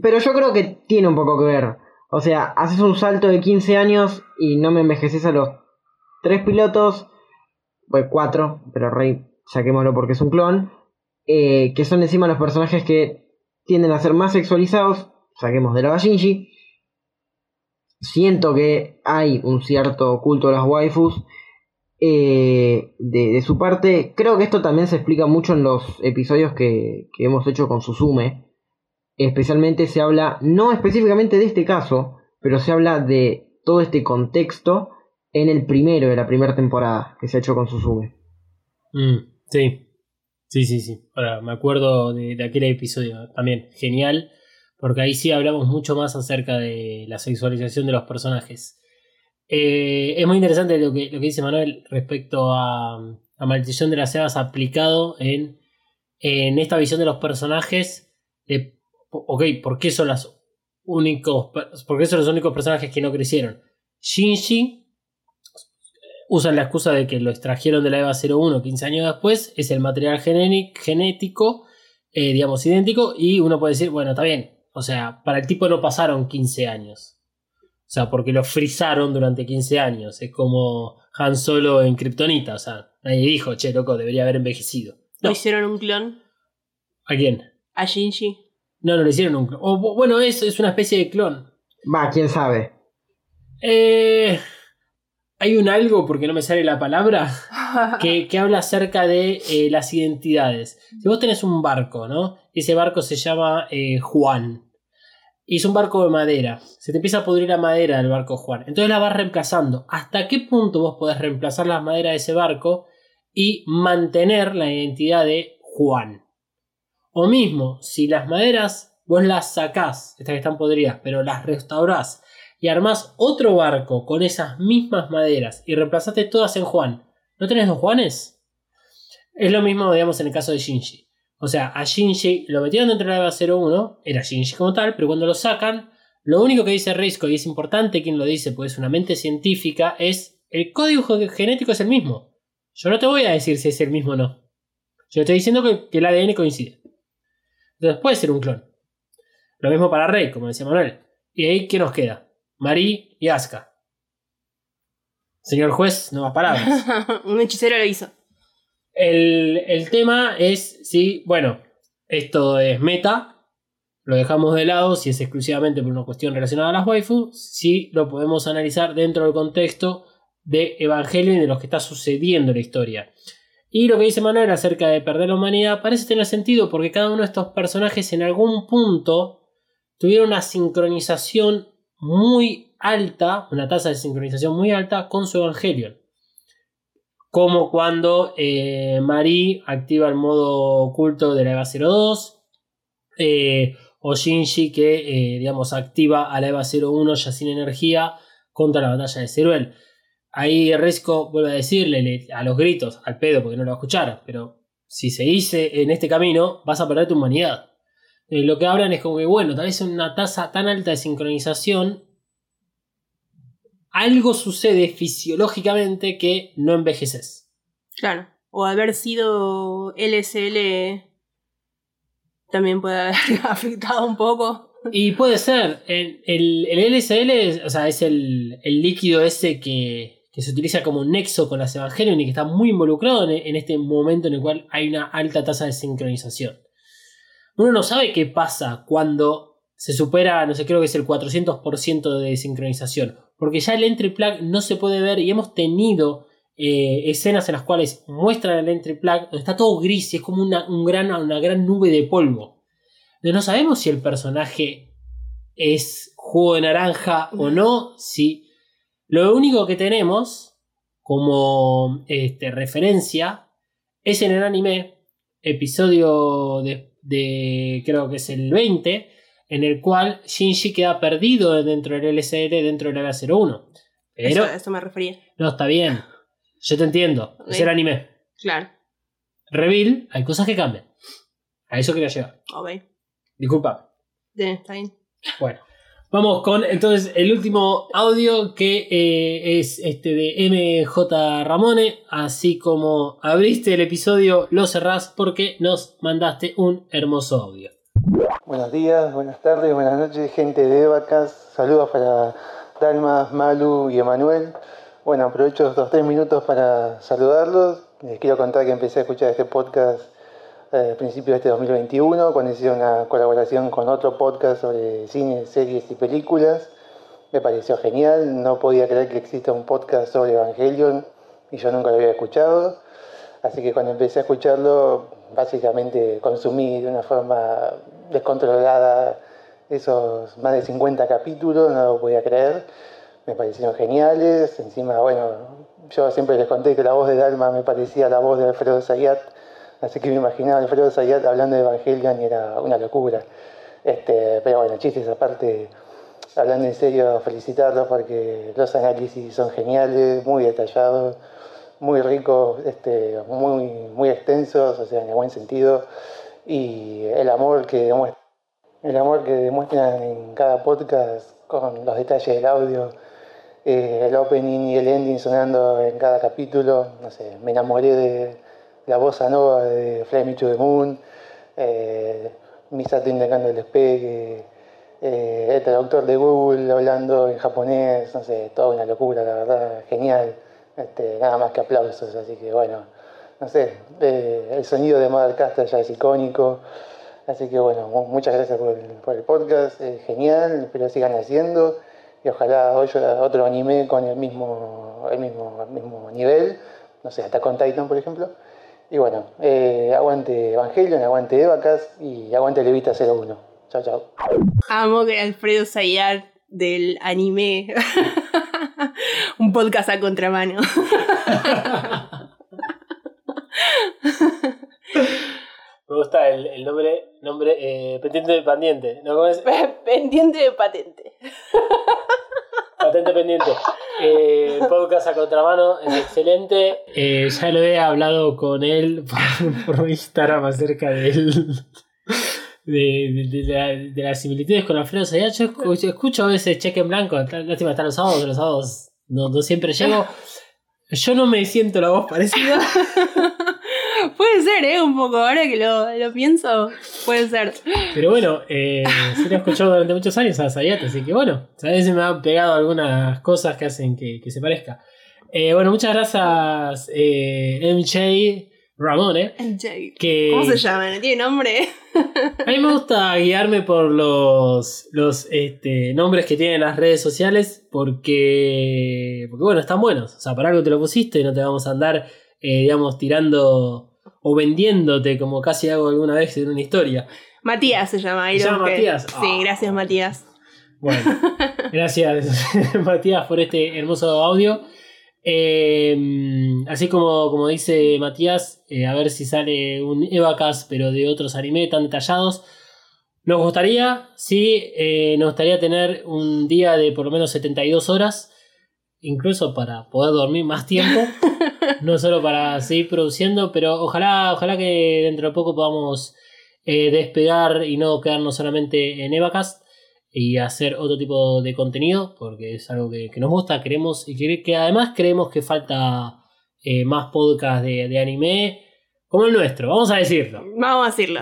Pero yo creo que tiene un poco que ver. O sea, haces un salto de 15 años y no me envejeces a los tres pilotos. Pues cuatro, pero Rey, saquémoslo porque es un clon. eh, que son encima los personajes que tienden a ser más sexualizados. Saquemos de la Bashinji. Siento que hay un cierto culto a las waifus eh, de, su parte. Creo que esto también se explica mucho en los episodios que, que hemos hecho con Suzume. Especialmente se habla, no específicamente de este caso, pero se habla de todo este contexto en el primero de la primera temporada que se ha hecho con Suzume. Mm, sí. Sí, sí, sí. Ahora, me acuerdo de aquel episodio también. Genial. Porque ahí sí hablamos mucho más acerca de la sexualización de los personajes. Eh, es muy interesante lo que, dice Manuel respecto a, a Maldición de las Evas aplicado en, esta visión de los personajes. De, ok, ¿por qué son las únicos, por qué son los únicos personajes que no crecieron? Shinji usan la excusa de que lo extrajeron de la EVA 01 15 años después, es el material gené- genético, eh, digamos, idéntico, y uno puede decir, bueno, está bien, o sea, para el tipo no pasaron 15 años. O sea, porque lo frizaron durante 15 años. Es como Han Solo en Kryptonita. O sea, nadie dijo, che, loco, debería haber envejecido. ¿No No. hicieron un clon? ¿A quién? A Shinji. No, no le hicieron un clon. O, bueno, es, es una especie de clon. Va, quién sabe. Eh, hay un algo, porque no me sale la palabra, (laughs) que, que habla acerca de eh, las identidades. Si vos tenés un barco, ¿no? Ese barco se llama eh, Juan. Y es un barco de madera. Se te empieza a pudrir la madera del barco Juan. Entonces la vas reemplazando. ¿Hasta qué punto vos podés reemplazar las maderas de ese barco y mantener la identidad de Juan? O mismo, si las maderas vos las sacás, estas que están podridas, pero las restaurás y armás otro barco con esas mismas maderas y reemplazaste todas en Juan, ¿no tenés dos Juanes? Es lo mismo, digamos, en el caso de Shinji. O sea, a Shinji lo metieron dentro de la EVA 01, era Shinji como tal, pero cuando lo sacan, lo único que dice Risco, y es importante quien lo dice, porque es una mente científica, es el código ge- genético es el mismo. Yo no te voy a decir si es el mismo o no. Yo estoy diciendo que, el ADN coincide. Entonces puede ser un clon. Lo mismo para Rey, como decía Manuel. Y ahí, ¿qué nos queda? Marí y Asuka. Señor juez, nuevas palabras. (laughs) un hechicero lo hizo. El, el tema es si, bueno, esto es meta, lo dejamos de lado, si es exclusivamente por una cuestión relacionada a las waifu, si lo podemos analizar dentro del contexto de Evangelion y de lo que está sucediendo en la historia. Y lo que dice Manuel acerca de perder la humanidad parece tener sentido porque cada uno de estos personajes en algún punto tuvieron una sincronización muy alta, una tasa de sincronización muy alta con su Evangelion como cuando eh, Marie activa el modo oculto de la EVA 02, eh, o Shinji que, eh, digamos, activa a la EVA 01 ya sin energía contra la batalla de Ceruel. Ahí Resco vuelve a decirle le- a los gritos, al pedo, porque no lo va a escuchar, pero si seguís en este camino, vas a perder tu humanidad. Eh, lo que hablan es como que, bueno, tal vez una tasa tan alta de sincronización, algo sucede fisiológicamente que no envejeces. Claro. O haber sido LSL también puede haber (laughs) afectado un poco. Y puede ser, el, el- el LSL es, o sea, es el, el líquido ese que, que se utiliza como nexo con las Evangelion y que está muy involucrado en, en este momento en el cual hay una alta tasa de sincronización. uno no sabe qué pasa cuando se supera, no sé, creo que es el 400% de sincronización. Porque ya el entry plug no se puede ver y hemos tenido eh, escenas en las cuales muestran el entry plug donde está todo gris y es como una, un gran, una gran nube de polvo. No sabemos si el personaje es jugo de naranja o no. Si lo único que tenemos como este, referencia es en el anime, episodio de, de creo que es el 20, en el cual Shinji queda perdido dentro del LSR dentro del área 01. Pero Eso, eso me refería. no está bien. Yo te entiendo. Es el anime. Claro. Reveal, hay cosas que cambian. A eso quería llegar. Ok. Disculpa. Está bien. Bueno, vamos con entonces el último audio que eh, es este de MJ Ramone. Así como abriste el episodio, lo cerrás porque nos mandaste un hermoso audio. Buenos días, buenas tardes, buenas noches, gente de Evacas. Saludos para Dalma, Malu y Emanuel. Bueno, aprovecho estos tres minutos para saludarlos. Les quiero contar que empecé a escuchar este podcast eh, a principios de este 2021, cuando hice una colaboración con otro podcast sobre cine, series y películas. Me pareció genial, no podía creer que exista un podcast sobre Evangelion y yo nunca lo había escuchado. Así que cuando empecé a escucharlo, básicamente consumí de una forma descontrolada esos más de 50 capítulos, no lo podía creer. Me parecieron geniales. Encima, bueno, yo siempre les conté que la voz de Dalma me parecía la voz de Alfredo Zayat, así que me imaginaba a Alfredo Zayat hablando de Evangelion y era una locura. Este, pero bueno, chistes aparte, hablando en serio, felicitarlos porque los análisis son geniales, muy detallados muy ricos, este, muy, muy extensos, o sea, en el buen sentido, y el amor que demuestran, el amor que demuestran en cada podcast con los detalles del audio, eh, el opening y el ending sonando en cada capítulo, no sé, me enamoré de la voz nova de Fly Me to the Moon, eh, Misato indicando el despegue, eh, el traductor de Google hablando en japonés, no sé, toda una locura, la verdad, genial. Este, nada más que aplausos, así que bueno, no sé, eh, el sonido de Mothercaster ya es icónico, así que bueno, mu- muchas gracias por el, por el podcast, es genial, espero sigan haciendo y ojalá otro anime con el mismo, el mismo, el mismo nivel, no sé, hasta con Titan por ejemplo. Y bueno, eh, aguante Evangelion, aguante Evacas y aguante Levita 01. Chao, chao. Amo que Alfredo Sayar del anime. (laughs) Un podcast a contramano. (laughs) (laughs) Me gusta el, el nombre, nombre eh, pendiente de pendiente. ¿no? ¿Cómo es? (laughs) Pendiente de patente. Patente pendiente. Eh, podcast a contramano es excelente. Eh, ya lo he hablado con él por, por Instagram acerca del. De, de- de la- de las similitudes con Alfredo Sayat. Yo escucho, escucho a veces cheque en blanco. Lástima están los sábados, los sábados no, no siempre llego. (laughs) Yo no me siento la voz parecida. (laughs) Puede ser, ¿eh? Un poco. Ahora que lo, lo pienso, puede ser. Pero bueno, eh, se lo he escuchado durante muchos años a Sayat, así que bueno, a veces me han pegado algunas cosas que hacen que, que se parezca. Eh, bueno, muchas gracias, eh, MJ Ramone. Jay. Que ¿Cómo se llama? ¿No tiene nombre? A mí me gusta guiarme por los, los este, nombres que tienen las redes sociales porque, porque, bueno, están buenos. O sea, para algo te lo pusiste, no te vamos a andar, eh, digamos, tirando o vendiéndote como casi hago alguna vez en una historia. Matías se llama. ahí ¿Se llama. Matías? Sí, Ah. gracias, Matías. Bueno, (laughs) gracias (laughs) Matías por este hermoso audio. Eh, así como, como dice Matías, eh, a ver si sale un Evacas, pero de otros anime tan detallados. Nos gustaría, sí, eh, nos gustaría tener un día de por lo menos 72 horas, incluso para poder dormir más tiempo, (laughs) no solo para seguir produciendo, pero ojalá, ojalá que dentro de poco podamos eh, despegar y no quedarnos solamente en Evacast y hacer otro tipo de contenido, porque es algo que, que nos gusta, queremos y que, que además creemos que falta eh, más podcast de, de anime como el nuestro, vamos a decirlo. Vamos a decirlo.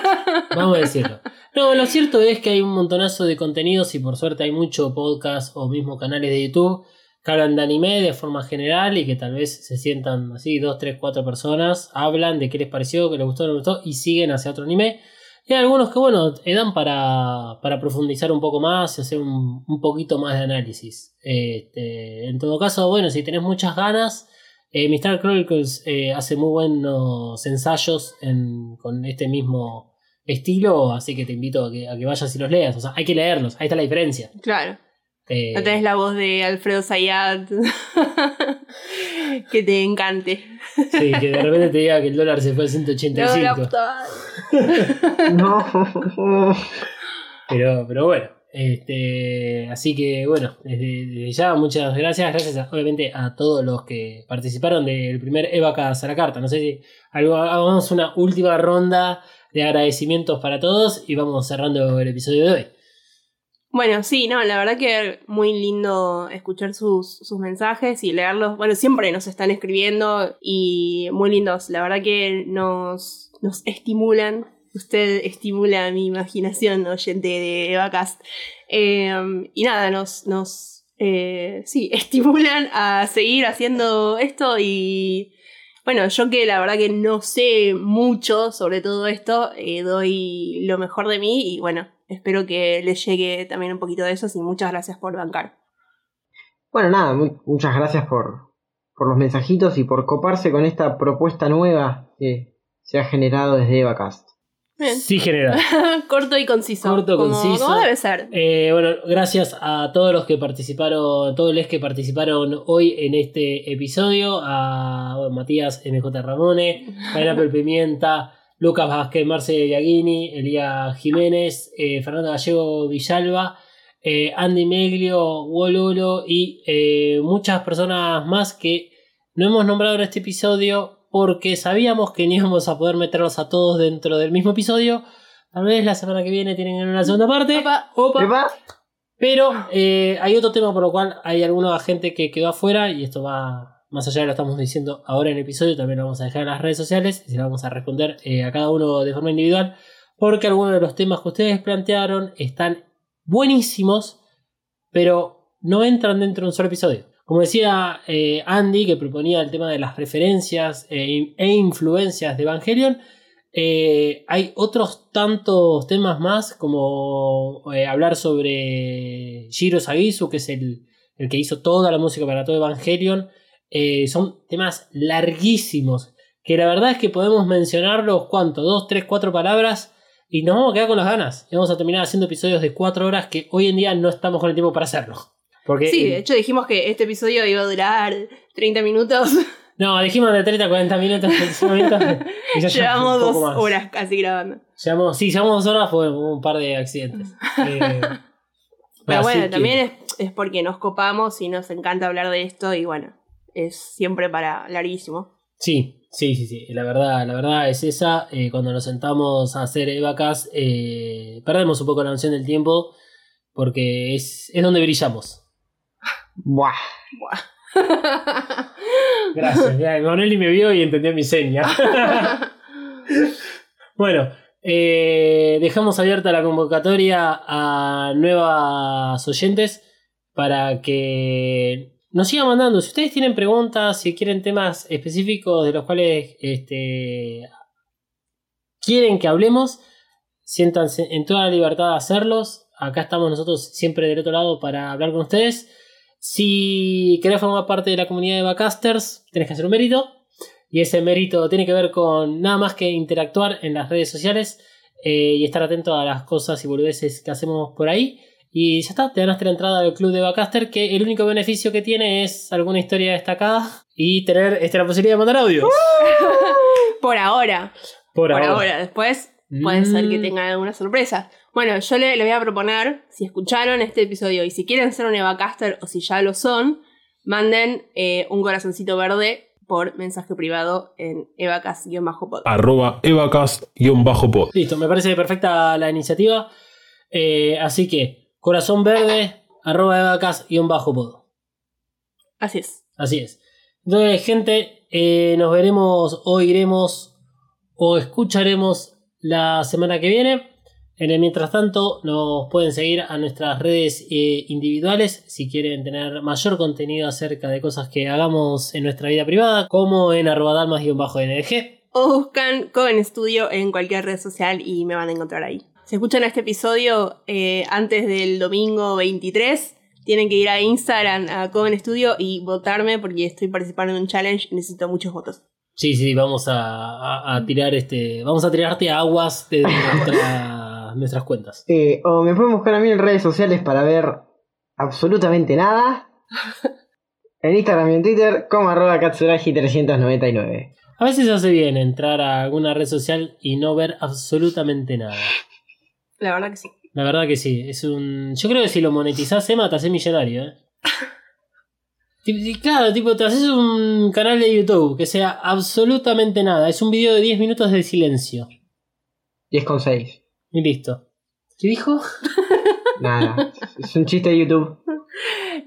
(laughs) Vamos a decirlo. No, lo cierto es que hay un montonazo de contenidos y por suerte hay mucho podcast o mismo canales de YouTube que hablan de anime de forma general y que tal vez se sientan así, dos, tres, cuatro personas, hablan de qué les pareció, qué les gustó, no les gustó y siguen hacia otro anime. Y hay algunos que, bueno, te dan para, para profundizar un poco más y hacer un, un poquito más de análisis. Este, en todo caso, bueno, si tenés muchas ganas, eh, Mr. Chronicles eh, hace muy buenos ensayos en- con este mismo estilo, así que te invito a que, a que vayas y los leas. O sea, hay que leerlos, ahí está la diferencia. Claro. Eh, No tenés la voz de Alfredo Zayat (laughs) (laughs) que te encante. sí, que de repente te diga que el dólar se fue a No, 185. la puta madre. No. Pero, pero bueno, este, así que bueno, desde, desde ya muchas gracias. Gracias a- obviamente a todos los que participaron del primer Evacas a la carta. No sé si algo, hagamos una última ronda de agradecimientos para todos y vamos cerrando el episodio de hoy. Bueno, sí, no, la verdad que muy lindo escuchar sus, sus mensajes y leerlos. Bueno, siempre nos están escribiendo y muy lindos. La verdad que nos, nos estimulan. Usted estimula mi imaginación, oyente de Evacast. Eh, y nada, nos, nos eh, sí, (laughs) estimulan a seguir haciendo esto y bueno, yo que la verdad que no sé mucho sobre todo esto, eh, doy lo mejor de mí y bueno, espero que les llegue también un poquito de eso y muchas gracias por bancar. Bueno, nada, mu- muchas gracias por, por los mensajitos y por coparse con esta propuesta nueva que se ha generado desde Evacast. Bien. Sí, general. (laughs) Corto y conciso. Corto, como, conciso. como debe ser. Eh, bueno, gracias a todos los que participaron, todos los que participaron hoy en este episodio, a bueno, Matías MJ Ramone, Pineapple Pimienta, Lucas Vázquez, Marce Biagini, Elía Jiménez, eh, Fernando Gallego Villalba, eh, Andy Meglio, Wololo y eh, muchas personas más que no hemos nombrado en este episodio porque sabíamos que no íbamos a poder meterlos a todos dentro del mismo episodio. Tal vez la semana que viene tienen una segunda parte. Opa. Opa. Epa, Pero eh, hay otro tema por lo cual hay alguna gente que quedó afuera y esto va más allá de lo que estamos diciendo ahora en el episodio, también lo vamos a dejar en las redes sociales y se lo vamos a responder eh, a cada uno de forma individual porque algunos de los temas que ustedes plantearon están buenísimos pero no entran dentro de un solo episodio. Como decía eh, Andy, que proponía el tema de las referencias eh, e influencias de Evangelion, eh, hay otros tantos temas más, como hablar sobre Shiro Sagisu, que es el, el que hizo toda la música para todo Evangelion. Son temas larguísimos, que la verdad es que podemos mencionarlos, ¿cuánto? Dos, tres, cuatro palabras, y nos vamos a quedar con las ganas. Y vamos a terminar haciendo episodios de cuatro horas que hoy en día no estamos con el tiempo para hacerlo. Porque, Sí, de hecho dijimos que este episodio iba a durar 30 minutos. (laughs) No, dijimos de 30 a 40 minutos. 25 minutos (laughs) y ya Llevamos dos más. horas casi grabando. Llevamos, sí, llevamos dos horas por un par de accidentes. (laughs) Eh, Pero bueno, que- también es, es porque nos copamos y nos encanta hablar de esto y bueno, es siempre para larguísimo. Sí, sí, sí, sí. La verdad, la verdad es esa. Eh, cuando nos sentamos a hacer Evacas, eh, perdemos un poco la noción del tiempo porque es, es donde brillamos. Buah. (laughs) Gracias. Ya, me vio y entendió mi seña. (laughs) bueno, eh, dejamos abierta la convocatoria a nuevas oyentes para que nos sigan mandando. Si ustedes tienen preguntas, si quieren temas específicos de los cuales este, quieren que hablemos, siéntanse en toda la libertad de hacerlos. Acá estamos nosotros siempre del otro lado para hablar con ustedes. Si querés formar parte de la comunidad de Backcasters, tenés que hacer un mérito. Y ese mérito tiene que ver con nada más que interactuar en las redes sociales eh, y estar atento a las cosas y boludeces que hacemos por ahí. Y ya está, te ganaste la entrada al club de Backcaster, que el único beneficio que tiene es alguna historia destacada y tener este, la posibilidad de mandar audios. (laughs) Por ahora. Por, Por ahora. ahora. Después puede ser que Mm. tengan alguna sorpresa. Bueno, yo le, le voy a proponer, si escucharon este episodio y si quieren ser un Evacaster o si ya lo son, manden eh, un corazoncito verde por mensaje privado en evacas-pod. arroba evacast-pod. Listo, me parece perfecta la iniciativa. Eh, así que, corazón verde, arroba evacas y un bajo podo. Así es. Así es. Entonces, gente, eh, nos veremos o iremos o escucharemos la semana que viene. En el mientras tanto, nos pueden seguir a nuestras redes eh, individuales si quieren tener mayor contenido acerca de cosas que hagamos en nuestra vida privada, como en arroba dalmas-ndg. o buscan Coven Studio en cualquier red social y me van a encontrar ahí. Si escuchan este episodio eh, antes del domingo 23, tienen que ir a Instagram a Coven Studio y votarme porque estoy participando en un challenge y necesito muchos votos. Sí, sí, vamos a, a- a tirar este. Vamos a tirarte aguas de nuestra- (laughs) nuestras cuentas. Eh, o me pueden buscar a mí en redes sociales para ver absolutamente nada. (laughs) En Instagram y en Twitter como arroba katsuragi399. A veces hace bien entrar a alguna red social y no ver absolutamente nada. La verdad que sí. La verdad que sí, es un. Yo creo que si lo monetizás, Emma, te haces millonario, ¿eh? (laughs) Claro, tipo, te haces un canal de YouTube que sea absolutamente nada. Es un video de 10 minutos de silencio. 10,6. Y listo. ¿Qué dijo? (laughs) Nada. es un chiste de YouTube. (laughs)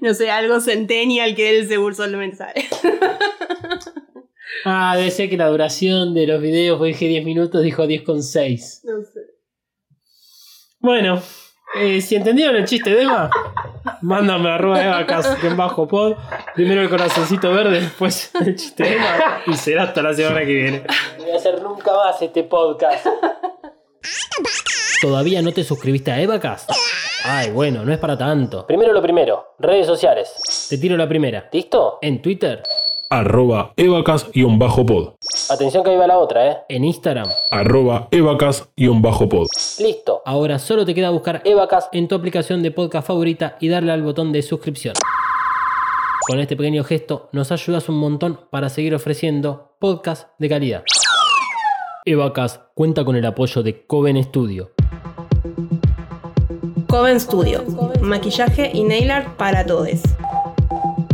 No sé, algo centennial que él seguro solamente sabe. (laughs) Ah, debe ser que la duración de los videos fue dije 10 minutos, dijo 10,6. No sé. Bueno, eh, si entendieron el chiste de Eva, mándame arroba Eva en bajo pod. Primero el corazoncito verde, después (laughs) el chiste de Eva. Y será hasta la semana que viene. No voy a hacer nunca más este podcast. ¿Todavía no te suscribiste a EvaCast? Ay, bueno, no es para tanto. Primero lo primero, redes sociales. Te tiro la primera. ¿Listo? En Twitter. Arroba evacas-pod. Atención que ahí va la otra, ¿eh? En Instagram. Arroba evacas-pod. Listo. Ahora solo te queda buscar Evacas en tu aplicación de podcast favorita y darle al botón de suscripción. Con este pequeño gesto nos ayudas un montón para seguir ofreciendo podcast de calidad. Evacas cuenta con el apoyo de Coven Studio. Coven Studio. Maquillaje y nail art para todos.